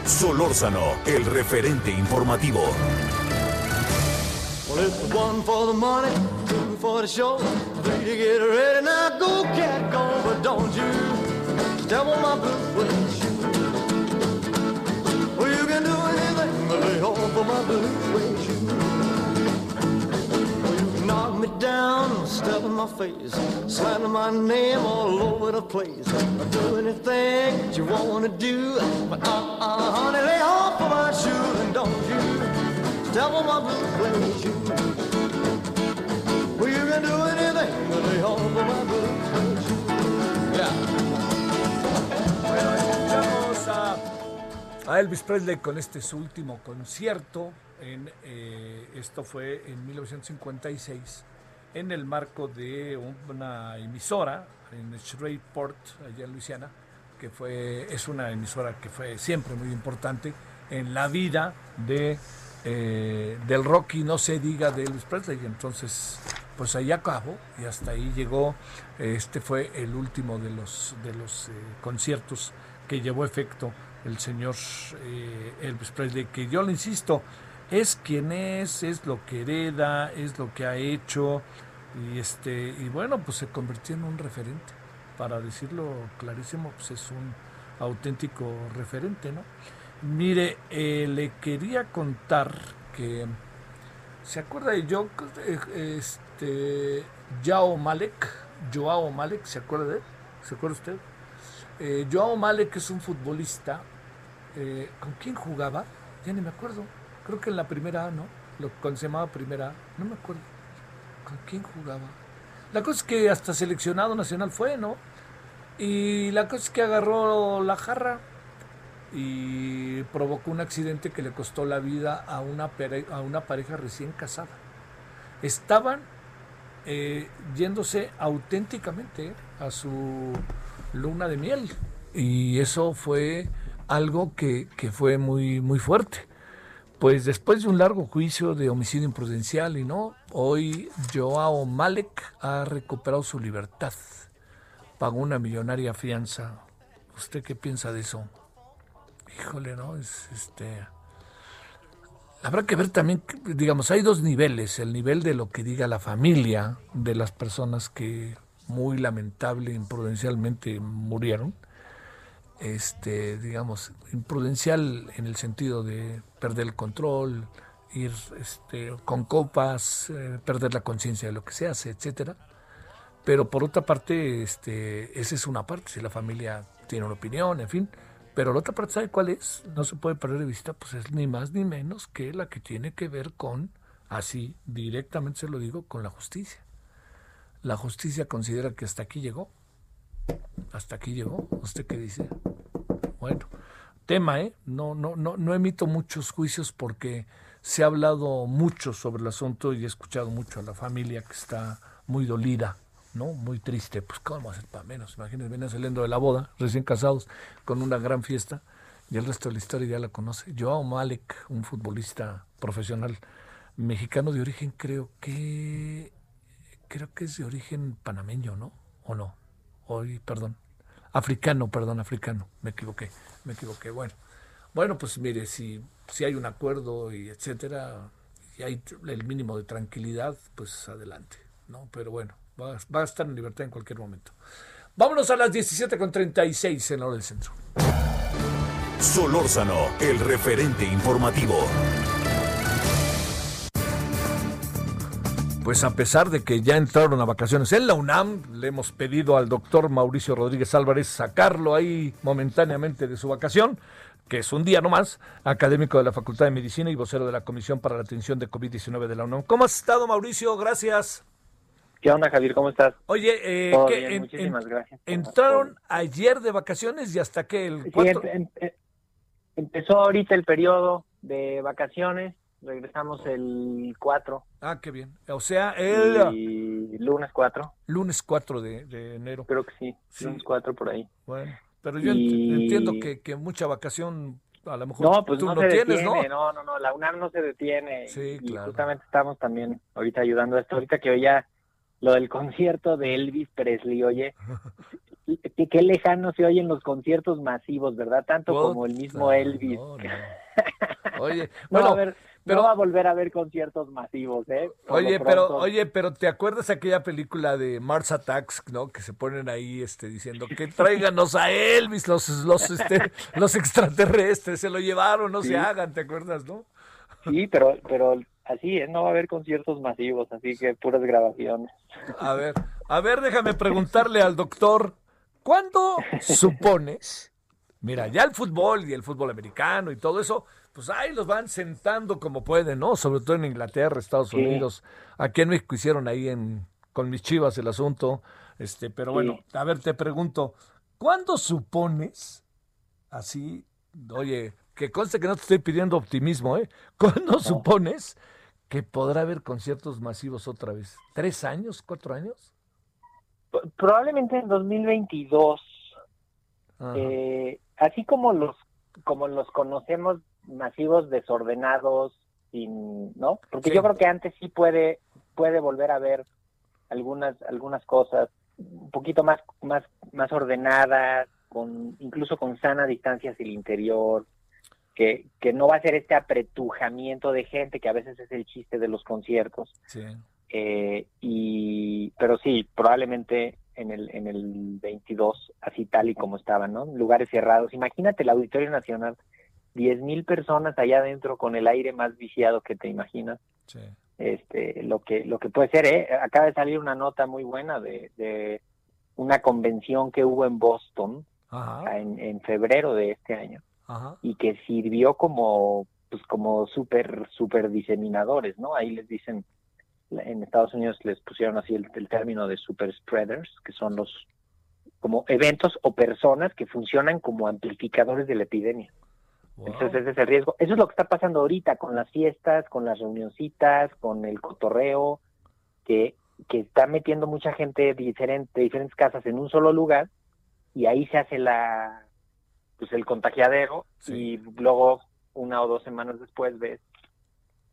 Speaker 2: Solórzano, el referente informativo.
Speaker 6: Well, it's one for the money, two for the show. Three to get ready now, go cat go, but don't you step on my blue suede shoe. Well, you can do anything but lay off of my blue suede shoe. Me down, my face, my name all over the place. Anything you do, of my shoe and don't you on of my
Speaker 3: a Elvis Presley con este su último concierto. En, eh, esto fue en 1956 en el marco de una emisora en Shreveport, allá en Luisiana, que fue, es una emisora que fue siempre muy importante en la vida de, eh, del rock y no se diga de Elvis Presley. Entonces, pues ahí acabó y hasta ahí llegó. Este fue el último de los, de los eh, conciertos que llevó efecto el señor eh, Elvis Presley, que yo le insisto, es quien es, es lo que hereda, es lo que ha hecho, y este, y bueno, pues se convirtió en un referente. Para decirlo clarísimo, pues es un, auténtico referente, ¿no? Mire, eh, le quería contar que se acuerda de yo, este, Yao Malek, Joao Malek, ¿se acuerda de él? ¿Se acuerda usted? Eh, Joao Malek es un futbolista. eh, ¿Con quién jugaba? Ya ni me acuerdo. Creo que en la primera A, ¿no? Lo cuando se llamaba primera A. No me acuerdo. ¿Con quién jugaba? La cosa es que hasta seleccionado nacional fue, ¿no? Y la cosa es que agarró la jarra y provocó un accidente que le costó la vida a una, a una pareja recién casada. Estaban eh, yéndose auténticamente eh, a su luna de miel. Y eso fue algo que, que fue muy, muy fuerte. Pues después de un largo juicio de homicidio imprudencial y no, hoy Joao Malek ha recuperado su libertad. Pagó una millonaria fianza. ¿Usted qué piensa de eso? Híjole, ¿no? Es este. Habrá que ver también, digamos, hay dos niveles. El nivel de lo que diga la familia de las personas que muy lamentable, imprudencialmente murieron. Este, digamos, imprudencial en el sentido de perder el control, ir este, con copas, eh, perder la conciencia de lo que se hace, etcétera. Pero por otra parte, este, esa es una parte, si la familia tiene una opinión, en fin. Pero la otra parte, ¿sabe cuál es? No se puede perder de vista, pues es ni más ni menos que la que tiene que ver con, así directamente se lo digo, con la justicia. La justicia considera que hasta aquí llegó. Hasta aquí llegó. ¿Usted qué dice? Bueno, tema, ¿eh? No, no, no, no emito muchos juicios porque se ha hablado mucho sobre el asunto y he escuchado mucho a la familia que está muy dolida, ¿no? Muy triste. Pues, ¿cómo hacer para menos? Imagínense, vienen saliendo de la boda, recién casados, con una gran fiesta y el resto de la historia ya la conoce. Joao Malek, un futbolista profesional mexicano de origen, creo que creo que es de origen panameño, ¿no? ¿O no? Hoy, perdón. Africano, perdón, africano. Me equivoqué, me equivoqué. Bueno, bueno, pues mire, si, si hay un acuerdo y etcétera, y hay el mínimo de tranquilidad, pues adelante, ¿no? Pero bueno, va, va a estar en libertad en cualquier momento. Vámonos a las 17.36 en la hora del centro.
Speaker 2: Solórzano, el referente informativo.
Speaker 3: Pues a pesar de que ya entraron a vacaciones en la UNAM, le hemos pedido al doctor Mauricio Rodríguez Álvarez sacarlo ahí momentáneamente de su vacación, que es un día nomás, académico de la Facultad de Medicina y vocero de la Comisión para la Atención de COVID-19 de la UNAM. ¿Cómo has estado, Mauricio? Gracias.
Speaker 14: ¿Qué onda, Javier? ¿Cómo estás?
Speaker 3: Oye, eh,
Speaker 14: Todo
Speaker 3: ¿qué?
Speaker 14: bien,
Speaker 3: En-
Speaker 14: muchísimas
Speaker 3: en-
Speaker 14: gracias.
Speaker 3: entraron ayer de vacaciones y hasta que el
Speaker 14: Sí,
Speaker 3: 4...
Speaker 14: em- em- empezó ahorita el periodo de vacaciones, regresamos el 4
Speaker 3: Ah, qué bien. O sea, el
Speaker 14: y lunes 4,
Speaker 3: lunes 4 de, de enero.
Speaker 14: creo que sí,
Speaker 3: Sí.
Speaker 14: lunes 4 por ahí.
Speaker 3: Bueno, pero yo
Speaker 14: Y-
Speaker 3: entiendo que, que mucha vacación a lo mejor
Speaker 14: No, pues
Speaker 3: tú
Speaker 14: no,
Speaker 3: no,
Speaker 14: se
Speaker 3: tienes,
Speaker 14: detiene,
Speaker 3: ¿no?
Speaker 14: no, no, no, la UNAM no se detiene.
Speaker 3: Sí,
Speaker 14: y
Speaker 3: claro.
Speaker 14: justamente estamos también ahorita ayudando a esto. Ahorita que oía lo del concierto de Elvis Presley, oye, qué, qué lejano se oyen los conciertos masivos, ¿verdad? Tanto como el mismo Elvis.
Speaker 3: no. Oye,
Speaker 14: No,
Speaker 3: bueno,
Speaker 14: a haber-
Speaker 3: pero-
Speaker 14: no va a volver a haber conciertos masivos, ¿eh? Por
Speaker 3: Oye, pero, oye, pero ¿te acuerdas aquella película de Mars Attacks, no? Que se ponen ahí, este, diciendo que tráiganos a Elvis, los, los, este, los extraterrestres, se lo llevaron, no
Speaker 14: Sí.
Speaker 3: se hagan, ¿te acuerdas, no?
Speaker 14: Sí, pero, pero así es, no va a haber conciertos masivos, así que puras grabaciones.
Speaker 3: A ver, a ver, déjame preguntarle al doctor, ¿cuándo supones? Mira, ya el fútbol y el fútbol americano y todo eso, pues ahí los van sentando como pueden, ¿no? Sobre todo en Inglaterra, Estados
Speaker 14: Sí.
Speaker 3: Unidos. Aquí en México hicieron ahí en, con mis chivas el asunto. Este, pero
Speaker 14: Sí.
Speaker 3: bueno, a ver, te pregunto, ¿cuándo supones así, oye, que conste que no te estoy pidiendo optimismo, ¿eh? ¿Cuándo supones que podrá haber conciertos masivos otra vez? ¿Tres años? ¿Cuatro años?
Speaker 14: Probablemente en 2022,
Speaker 3: Ajá.
Speaker 14: eh, así como los como los conocemos masivos desordenados, sin, ¿no? Porque
Speaker 3: Sí.
Speaker 14: yo creo que antes sí puede puede volver a haber algunas algunas cosas un poquito más más más ordenadas, con incluso con sana distancia hacia el interior, que que no va a ser este apretujamiento de gente que a veces es el chiste de los conciertos.
Speaker 3: Sí.
Speaker 14: Eh, y pero sí probablemente en el en el 22 así tal y como estaban, ¿no? Lugares cerrados. Imagínate el Auditorio Nacional, 10 mil personas allá adentro con el aire más viciado que te imaginas.
Speaker 3: Sí.
Speaker 14: Este, lo que lo que puede ser, ¿eh? Acaba de salir una nota muy buena de, de una convención que hubo en Boston
Speaker 3: Ajá,
Speaker 14: en, en febrero de este año
Speaker 3: ajá.
Speaker 14: y que sirvió como pues como súper super diseminadores, ¿no? Ahí les dicen en Estados Unidos les pusieron así el, el término de super spreaders, que son los como eventos o personas que funcionan como amplificadores de la epidemia. Entonces ese es el riesgo. Eso es lo que está pasando ahorita con las fiestas, con las reunioncitas, con el cotorreo, que, que está metiendo mucha gente diferente, de diferentes casas en un solo lugar y ahí se hace la pues el contagiadero y luego una o dos semanas después ves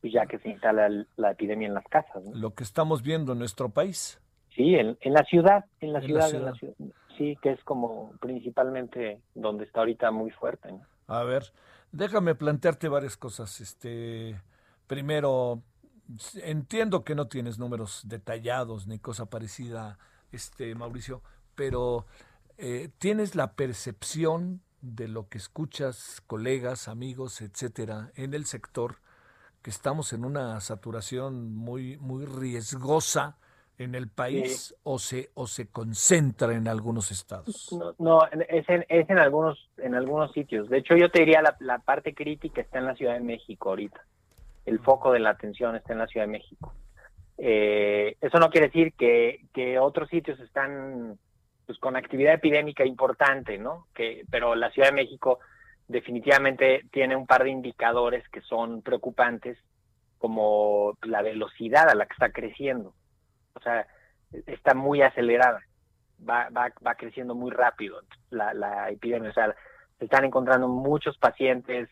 Speaker 14: pues ya que se instala el- la epidemia en las casas. ¿no?
Speaker 3: Lo que estamos viendo en nuestro país.
Speaker 14: Sí, en, en la ciudad, en la
Speaker 3: En la
Speaker 14: ciudad, en
Speaker 3: ciudad.
Speaker 14: la ciudad. Sí, que es como principalmente donde está ahorita muy fuerte. ¿no?
Speaker 3: A ver, déjame plantearte varias cosas. Este, primero, entiendo que no tienes números detallados ni cosa parecida, este Mauricio, pero eh, tienes la percepción de lo que escuchas, colegas, amigos, etcétera, en el sector, que estamos en una saturación muy, muy riesgosa en el país o se o se concentra en algunos estados.
Speaker 14: No, no, es en, es en algunos en algunos sitios. De hecho, yo te diría la, la parte crítica está en la Ciudad de México ahorita. El foco de la atención está en la Ciudad de México. Eh, eso no quiere decir que, que otros sitios están pues con actividad epidémica importante, ¿no? Que, pero la Ciudad de México definitivamente tiene un par de indicadores que son preocupantes, como la velocidad a la que está creciendo. O sea, está muy acelerada va, va, va creciendo muy rápido la, la epidemia. O sea, se están encontrando muchos pacientes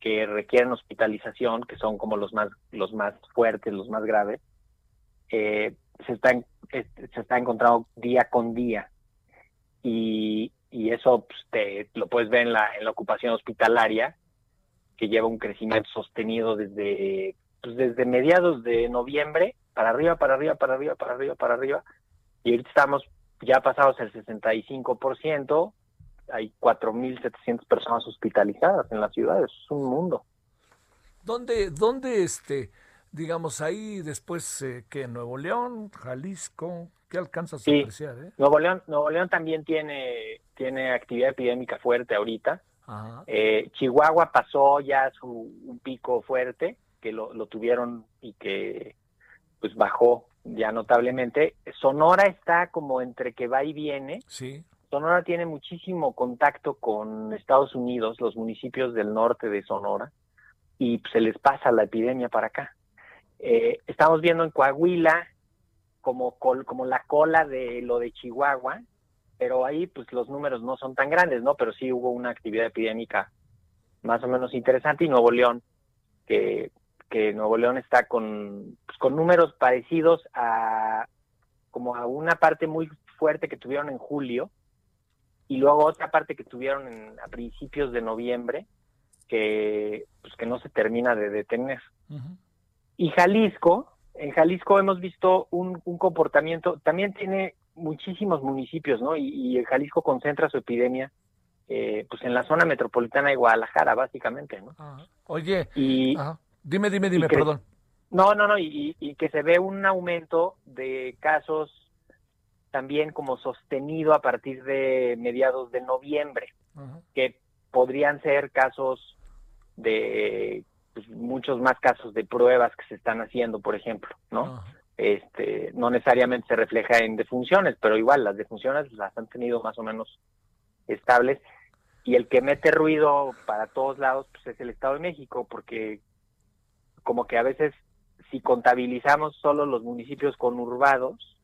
Speaker 14: que requieren hospitalización, que son como los más, los más fuertes, los más graves. Eh, se, están, se está encontrando día con día. Y, y eso pues, te, lo puedes ver en la, en la ocupación hospitalaria, que lleva un crecimiento sostenido desde, pues, desde mediados de noviembre, para arriba, para arriba, para arriba, para arriba, para arriba. Y ahorita estamos ya pasados el 65%, hay 4.700 personas hospitalizadas en la ciudad, eso es un mundo.
Speaker 3: ¿Dónde, dónde este, digamos, ahí después, eh, que Nuevo León, Jalisco, ¿qué alcanzas a
Speaker 14: Sí.
Speaker 3: apreciar? Eh?
Speaker 14: Nuevo León, Nuevo León también tiene, tiene actividad epidémica fuerte ahorita.
Speaker 3: Ajá.
Speaker 14: Eh, Chihuahua pasó ya su un pico fuerte, que lo, lo tuvieron y que pues bajó ya notablemente. Sonora está como entre que va y viene.
Speaker 3: Sí.
Speaker 14: Sonora tiene muchísimo contacto con Estados Unidos, los municipios del norte de Sonora, y se les pasa la epidemia para acá. Eh, estamos viendo en Coahuila como, col- como la cola de lo de Chihuahua, pero ahí pues los números no son tan grandes, ¿no? Pero sí hubo una actividad epidémica más o menos interesante y Nuevo León, que, que Nuevo León está con, pues, con números parecidos a como a una parte muy fuerte que tuvieron en julio y luego otra parte que tuvieron en- a principios de noviembre que pues que no se termina de detener. Y Jalisco, en Jalisco hemos visto un, un comportamiento, también tiene muchísimos municipios, ¿no? Y, y el Jalisco concentra su epidemia eh, pues en la zona metropolitana de Guadalajara, básicamente, ¿no?
Speaker 3: Oye,
Speaker 14: Y.
Speaker 3: dime, dime, dime,
Speaker 14: que-
Speaker 3: perdón.
Speaker 14: No, no, no, y, y que se ve un aumento de casos también como sostenido a partir de mediados de noviembre, que podrían ser casos de pues, muchos más casos de pruebas que se están haciendo, por ejemplo, ¿no? Este, no necesariamente se refleja en defunciones, pero igual las defunciones las han tenido más o menos estables y el que mete ruido para todos lados pues es el Estado de México porque como que a veces si contabilizamos solo los municipios conurbados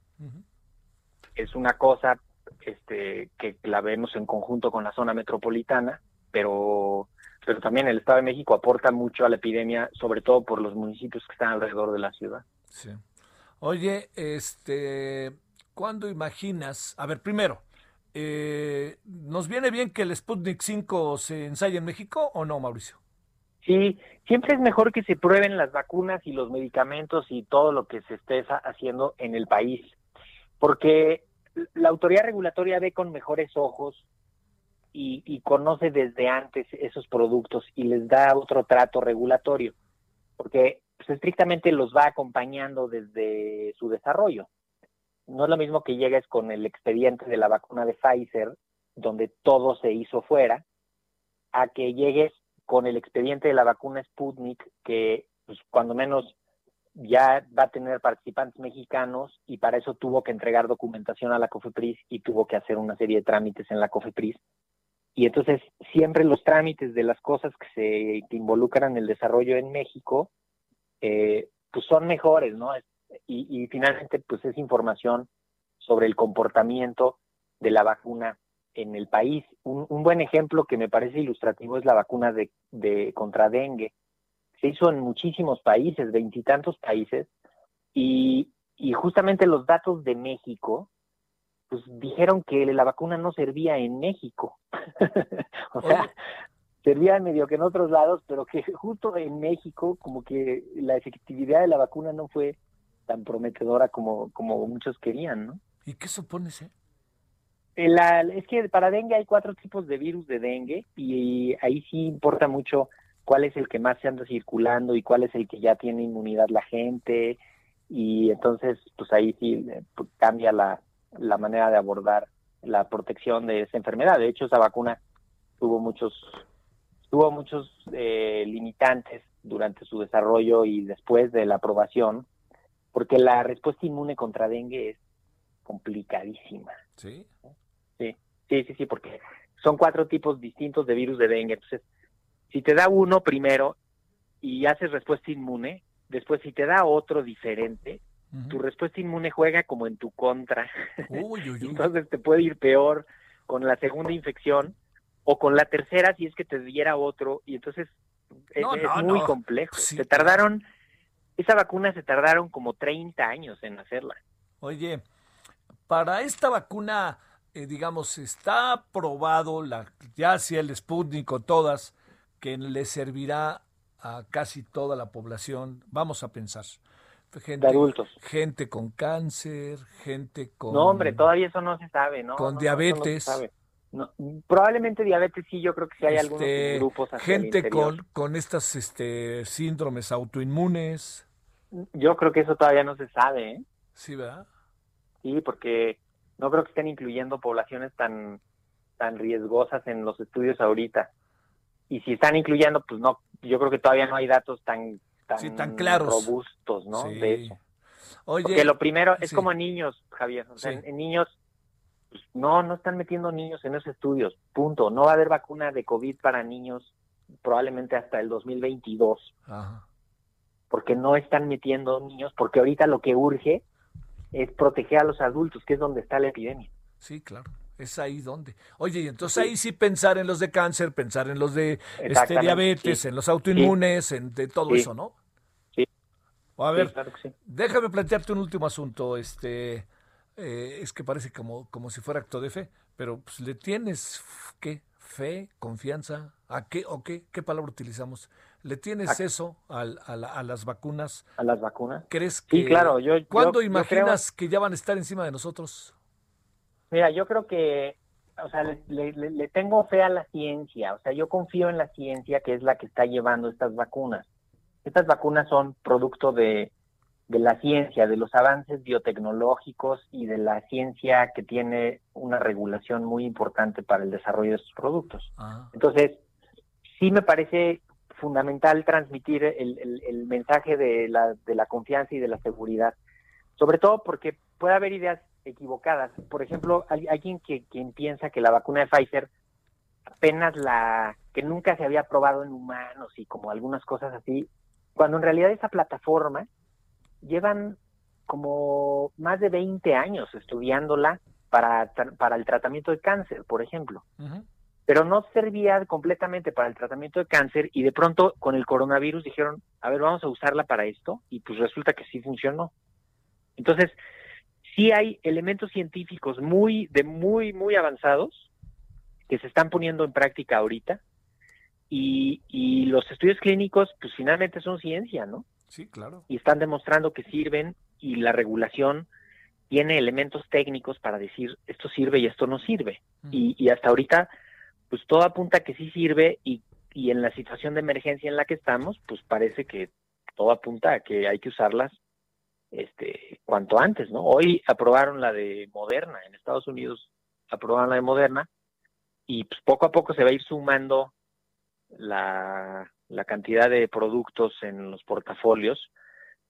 Speaker 14: es una cosa este que la vemos en conjunto con la zona metropolitana pero pero también el Estado de México aporta mucho a la epidemia sobre todo por los municipios que están alrededor de la ciudad
Speaker 3: Sí. Oye, este, ¿cuándo imaginas? A ver, primero, eh, ¿nos viene bien que el Sputnik 5 se ensaye en México o no, Mauricio?
Speaker 14: Sí, siempre es mejor que se prueben las vacunas y los medicamentos y todo lo que se esté haciendo en el país, porque la autoridad regulatoria ve con mejores ojos y, y conoce desde antes esos productos y les da otro trato regulatorio, porque pues, estrictamente los va acompañando desde su desarrollo. No es lo mismo que llegues con el expediente de la vacuna de Pfizer, donde todo se hizo fuera, a que llegues con el expediente de la vacuna Sputnik, que pues, cuando menos ya va a tener participantes mexicanos y para eso tuvo que entregar documentación a la COFEPRIS y tuvo que hacer una serie de trámites en la COFEPRIS. Y entonces siempre los trámites de las cosas que se involucran el desarrollo en México, eh, pues son mejores, ¿no? Y, y finalmente, pues es información sobre el comportamiento de la vacuna en el país. Un, un buen ejemplo que me parece ilustrativo es la vacuna de, de contra dengue se hizo en muchísimos países, veintitantos países, y, y justamente los datos de México, pues dijeron que la vacuna no servía en México. o sea, servía medio que en otros lados, pero que justo en México como que la efectividad de la vacuna no fue tan prometedora como, como muchos querían, ¿no?
Speaker 3: ¿Y qué supones, eh?
Speaker 14: La, es que para dengue hay cuatro tipos de virus de dengue y ahí sí importa mucho cuál es el que más se anda circulando y cuál es el que ya tiene inmunidad la gente y entonces pues ahí sí eh, pues, cambia la, la manera de abordar la protección de esa enfermedad. De hecho, esa vacuna tuvo muchos tuvo muchos eh, limitantes durante su desarrollo y después de la aprobación, porque la respuesta inmune contra dengue es complicadísima.
Speaker 3: Sí.
Speaker 14: Sí, sí, sí, sí, porque son cuatro tipos distintos de virus de dengue. Entonces, si te da uno primero y haces respuesta inmune, después si te da otro diferente, tu respuesta inmune juega como en tu contra.
Speaker 3: Uy, uy, uy.
Speaker 14: Entonces te puede ir peor con la segunda infección o con la tercera si es que te diera otro y entonces es,
Speaker 3: No,
Speaker 14: es
Speaker 3: no,
Speaker 14: muy
Speaker 3: no.
Speaker 14: complejo.
Speaker 3: Sí.
Speaker 14: Se tardaron, esa vacuna se tardaron como 30 años en hacerla.
Speaker 3: Oye, para esta vacuna, eh, digamos, está probado, la, ya sea el Sputnik o todas, que le servirá a casi toda la población, vamos a pensar. Gente,
Speaker 14: De adultos.
Speaker 3: Gente con cáncer, gente con...
Speaker 14: No, hombre, todavía eso no se sabe, ¿no?
Speaker 3: Con
Speaker 14: No, no, eso no se
Speaker 3: diabetes.
Speaker 14: No, probablemente diabetes sí, yo creo que sí hay algunos
Speaker 3: este,
Speaker 14: grupos hacia
Speaker 3: gente con, con estas este, síndromes autoinmunes.
Speaker 14: Yo creo que eso todavía no se sabe, ¿eh?
Speaker 3: Sí, ¿verdad?
Speaker 14: Sí, porque no creo que estén incluyendo poblaciones tan, tan riesgosas en los estudios ahorita. Y si están incluyendo, pues no, yo creo que todavía no hay datos tan, tan,
Speaker 3: Sí, tan claros.
Speaker 14: robustos, ¿no?
Speaker 3: Sí.
Speaker 14: De eso.
Speaker 3: Oye,
Speaker 14: Porque lo primero es
Speaker 3: sí.
Speaker 14: como niños, Javier. O sea, en niños, pues, no, no están metiendo niños en esos estudios. Punto. No va a haber vacuna de COVID para niños probablemente hasta el 2022,
Speaker 3: Ajá.
Speaker 14: porque no están metiendo niños, porque ahorita lo que urge es proteger a los adultos, que es donde está la epidemia.
Speaker 3: Sí, claro. Es ahí donde. Oye, y entonces ahí sí pensar en los de cáncer, pensar en los de este, diabetes,
Speaker 14: sí.
Speaker 3: en los autoinmunes, en de todo eso, ¿no?
Speaker 14: Sí.
Speaker 3: A ver,
Speaker 14: claro que sí.
Speaker 3: déjame plantearte un último asunto. Este, eh, es que parece como, como si fuera acto de fe, pero pues, ¿le tienes qué? ¿Fe? ¿Confianza? ¿A qué o qué? ¿Qué palabra utilizamos? ¿Le tienes
Speaker 14: A-
Speaker 3: eso al- a, la- a las vacunas?
Speaker 14: a las vacunas.
Speaker 3: ¿Crees que
Speaker 14: Sí, claro, yo- yo-
Speaker 3: ¿Cuándo
Speaker 14: yo
Speaker 3: imaginas que ya van a estar encima de nosotros?
Speaker 14: Mira, yo creo que, o sea, le, le- le- le tengo fe a la ciencia, o sea, yo confío en la ciencia que es la que está llevando estas vacunas. Estas vacunas son producto de, de la ciencia, de los avances biotecnológicos y de la ciencia que tiene una regulación muy importante para el desarrollo de estos productos.
Speaker 3: Ah,
Speaker 14: Entonces, sí me parece fundamental transmitir el, el- mensaje de la, de la confianza y de la seguridad, sobre todo porque puede haber ideas equivocadas. Por ejemplo, hay alguien que quien piensa que la vacuna de Pfizer apenas la que nunca se había probado en humanos y como algunas cosas así, cuando en realidad esa plataforma llevan como más de 20 años estudiándola para, para el tratamiento de cáncer, por ejemplo. Pero no servía completamente para el tratamiento de cáncer y de pronto con el coronavirus dijeron, a ver, vamos a usarla para esto y pues resulta que sí funcionó. Entonces, sí hay elementos científicos muy de muy muy avanzados que se están poniendo en práctica ahorita y, y los estudios clínicos pues finalmente son ciencia, ¿no?
Speaker 3: Sí, claro.
Speaker 14: y están demostrando que sirven y la regulación tiene elementos técnicos para decir esto sirve y esto no sirve. Y, y hasta ahorita, pues todo apunta a que sí sirve y, y en la situación de emergencia en la que estamos, pues parece que todo apunta a que hay que usarlas este cuanto antes, ¿no? Hoy aprobaron la de Moderna, en Estados Unidos aprobaron la de Moderna y pues poco a poco se va a ir sumando la, la cantidad de productos en los portafolios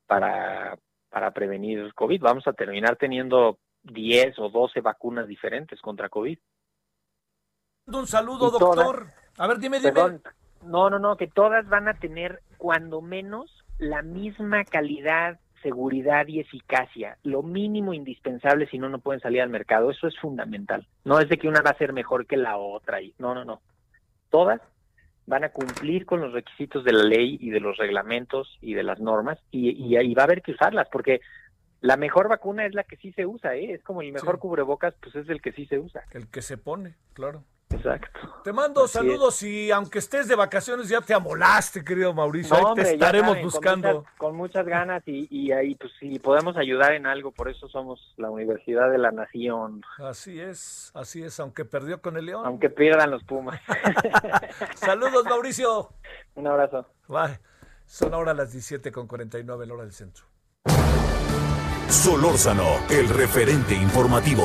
Speaker 14: para, para prevenir COVID. Vamos a terminar teniendo 10 o 12 vacunas diferentes contra COVID.
Speaker 3: Un saludo,
Speaker 14: todas-
Speaker 3: doctor. A ver, dime, dime.
Speaker 14: Perdón, no, no, no, que todas van a tener cuando menos la misma calidad, seguridad y eficacia, lo mínimo indispensable si no, no pueden salir al mercado. Eso es fundamental. No es de que una va a ser mejor que la otra. Y, no, no, no. Todas van a cumplir con los requisitos de la ley y de los reglamentos y de las normas y, y va a haber que usarlas porque la mejor vacuna es la que sí se usa, ¿eh? Es como el mejor cubrebocas, pues es el que sí se usa.
Speaker 3: El que se pone, claro.
Speaker 14: Exacto.
Speaker 3: Te mando
Speaker 14: Así
Speaker 3: saludos y aunque estés de vacaciones ya te amolaste, querido Mauricio. Ahí
Speaker 14: No, hombre,
Speaker 3: te estaremos
Speaker 14: saben, con
Speaker 3: buscando.
Speaker 14: muchas- Con muchas, ganas y, y ahí, pues, si podemos ayudar en algo, por eso somos la Universidad de la Nación,
Speaker 3: Así es, así es, aunque perdió con el León.
Speaker 14: aunque pierdan los Pumas.
Speaker 3: Saludos, Mauricio.
Speaker 14: Un abrazo.
Speaker 3: Bye. Son ahora las 17 con 49 en hora del centro.
Speaker 2: Solórzano, el referente informativo.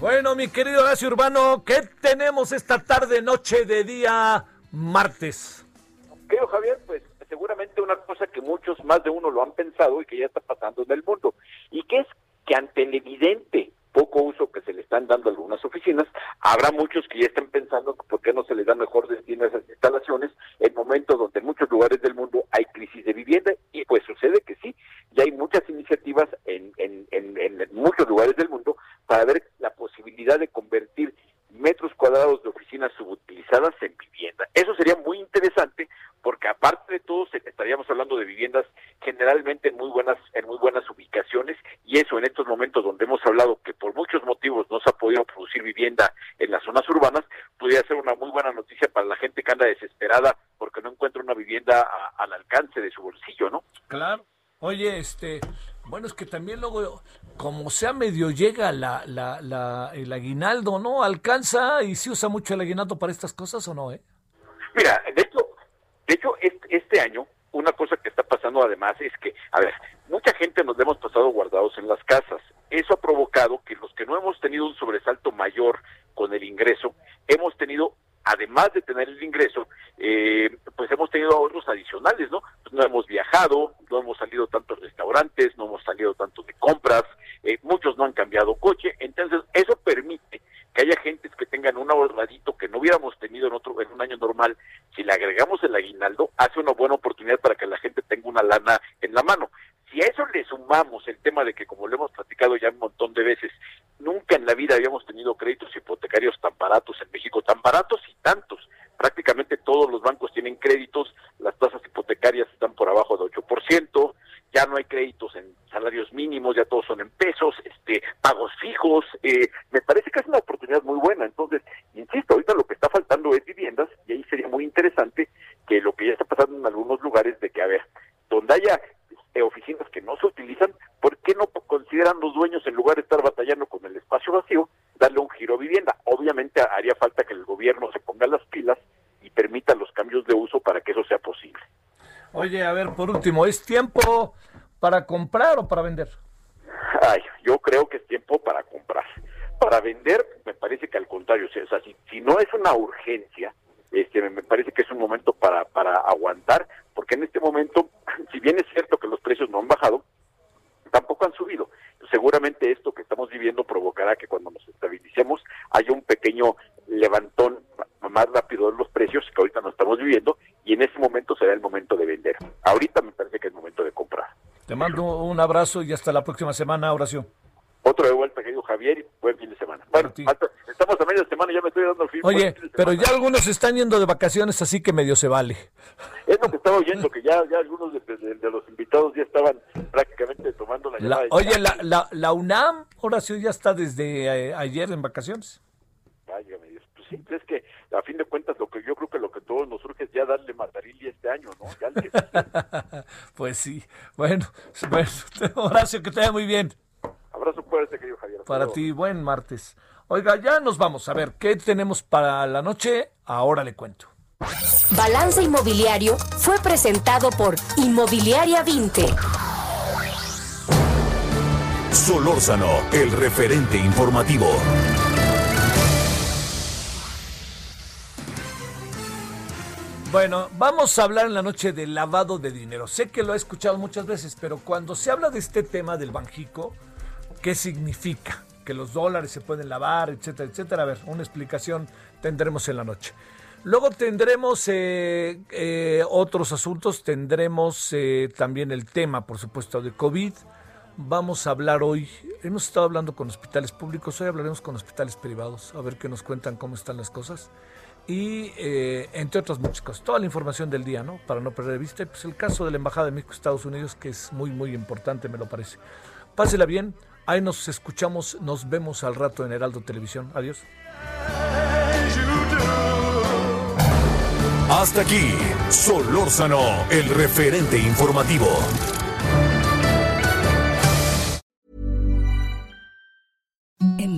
Speaker 3: Bueno, mi querido Horacio Urbano, ¿qué tenemos esta tarde, noche de día martes?
Speaker 15: Creo, Javier, pues seguramente una cosa que muchos, más de uno lo han pensado y que ya está pasando en el mundo, y que es que ante el evidente poco uso que se le están dando a algunas oficinas, habrá muchos que ya están pensando por qué no se les da mejor destino a esas instalaciones en momentos donde en muchos lugares del mundo hay crisis de vivienda, y pues sucede que sí, ya hay muchas iniciativas en, en, en muchos lugares del mundo para ver la posibilidad de convertir metros cuadrados de oficinas subutilizadas en vivienda. Eso sería muy interesante porque aparte de todo estaríamos hablando de viviendas generalmente en muy buenas en muy buenas ubicaciones y eso en estos momentos donde hemos hablado que por muchos motivos no se ha podido producir vivienda en las zonas urbanas, podría ser una muy buena noticia para la gente que anda desesperada porque no encuentra una vivienda a- al alcance de su bolsillo, ¿no?
Speaker 3: Claro. Oye, este, bueno, es que también luego, como sea medio llega la, la, la, el aguinaldo, ¿no? ¿Alcanza y se usa mucho el aguinaldo para estas cosas o no, eh?
Speaker 15: Mira, de hecho, de hecho este, este año una cosa que está pasando además es que, a ver, mucha gente nos hemos pasado guardados en las casas. Eso ha provocado que los que no hemos tenido un sobresalto mayor con el ingreso, hemos tenido, además de tener el ingreso, eh, pues hemos tenido ahorros adicionales, ¿no? Pues no hemos viajado, no hemos salido tantos restaurantes, no hemos salido tanto de compras, eh, muchos no han cambiado coche, entonces eso permite que haya gentes que tengan un ahorradito que no hubiéramos tenido en otro en un año normal, si le agregamos el aguinaldo, hace una buena oportunidad para que la gente tenga una lana en la mano. Si a eso le sumamos el tema de que, como lo hemos platicado ya un montón de veces, nunca en la vida habíamos tenido créditos hipotecarios tan baratos en México, tan baratos y tantos. Prácticamente todos los bancos tienen créditos, las tasas hipotecarias están por abajo de 8%, ya no hay créditos en salarios mínimos, ya todos son en pesos, este, pagos fijos. eh, me parece que es una oportunidad muy buena. Entonces, insisto, ahorita lo que está faltando es viviendas y ahí sería muy interesante que lo que ya está pasando en algunos lugares de que, a ver, donde haya eh, oficinas que no se utilizan, ¿por qué no consideran los dueños, en lugar de estar batallando con el espacio vacío, darle un giro a vivienda? Obviamente haría falta que el gobierno se ponga las pilas y permita los cambios de uso para que eso sea posible.
Speaker 3: Oye, a ver, por último, ¿es tiempo para comprar o para vender?
Speaker 15: Ay, yo creo que es tiempo para comprar. Para vender, me parece que al contrario, o sea, si, si no es una urgencia, este, me- parece que es un momento para, para aguantar, porque en este momento, si bien es cierto que los precios no han bajado, tampoco han subido. Seguramente esto que estamos viviendo provocará que cuando nos estabilicemos haya un pequeño levantón más rápido de los precios que ahorita no estamos viviendo y en ese momento será el momento de vender. Ahorita me parece que es momento de comprar.
Speaker 3: Te mando un abrazo y hasta la próxima semana, Horacio.
Speaker 15: Otro de vuelta, querido Javier. bueno, estamos a media semana y ya me estoy dando fin.
Speaker 3: Oye, pero ya algunos están yendo de vacaciones, así que medio se vale.
Speaker 15: Es lo que estaba oyendo, que ya, ya algunos de, los invitados ya estaban prácticamente tomando la llamada.
Speaker 3: oye, la, la, la, UNAM, Horacio, ya está desde eh, ayer en vacaciones.
Speaker 15: Sí, es que a fin de cuentas lo que yo creo que lo que todos nos surge es ya darle Matarili este año, ¿no?
Speaker 3: pues sí. Bueno, bueno, Horacio, que te vaya muy bien.
Speaker 15: Abrazo fuerte, querido Javier.
Speaker 3: Para ti, buen martes. Oiga, ya nos vamos a ver qué tenemos para la noche. Ahora le cuento.
Speaker 16: Balance Inmobiliario fue presentado por Inmobiliaria 20.
Speaker 2: Solórzano, el referente informativo.
Speaker 3: Bueno, vamos a hablar en la noche del lavado de dinero. Sé que lo he escuchado muchas veces, pero cuando se habla de este tema del Banjico, ¿qué significa? Que los dólares se pueden lavar, etcétera, etcétera. A ver, una explicación tendremos en la noche. Luego tendremos eh, eh, otros asuntos, tendremos eh, también el tema, por supuesto, de COVID. Vamos a hablar hoy, hemos estado hablando con hospitales públicos, hoy hablaremos con hospitales privados, a ver qué nos cuentan cómo están las cosas y eh, entre otras muchas cosas. Toda la información del día, ¿no? Para no perder de vista. Pues el caso de la Embajada de México Estados Unidos, que es muy, muy importante, me lo parece. Pásela bien. Ahí nos escuchamos, nos vemos al rato en Heraldo Televisión. Adiós.
Speaker 2: Hasta aquí, Solórzano, el referente informativo.
Speaker 17: Imagine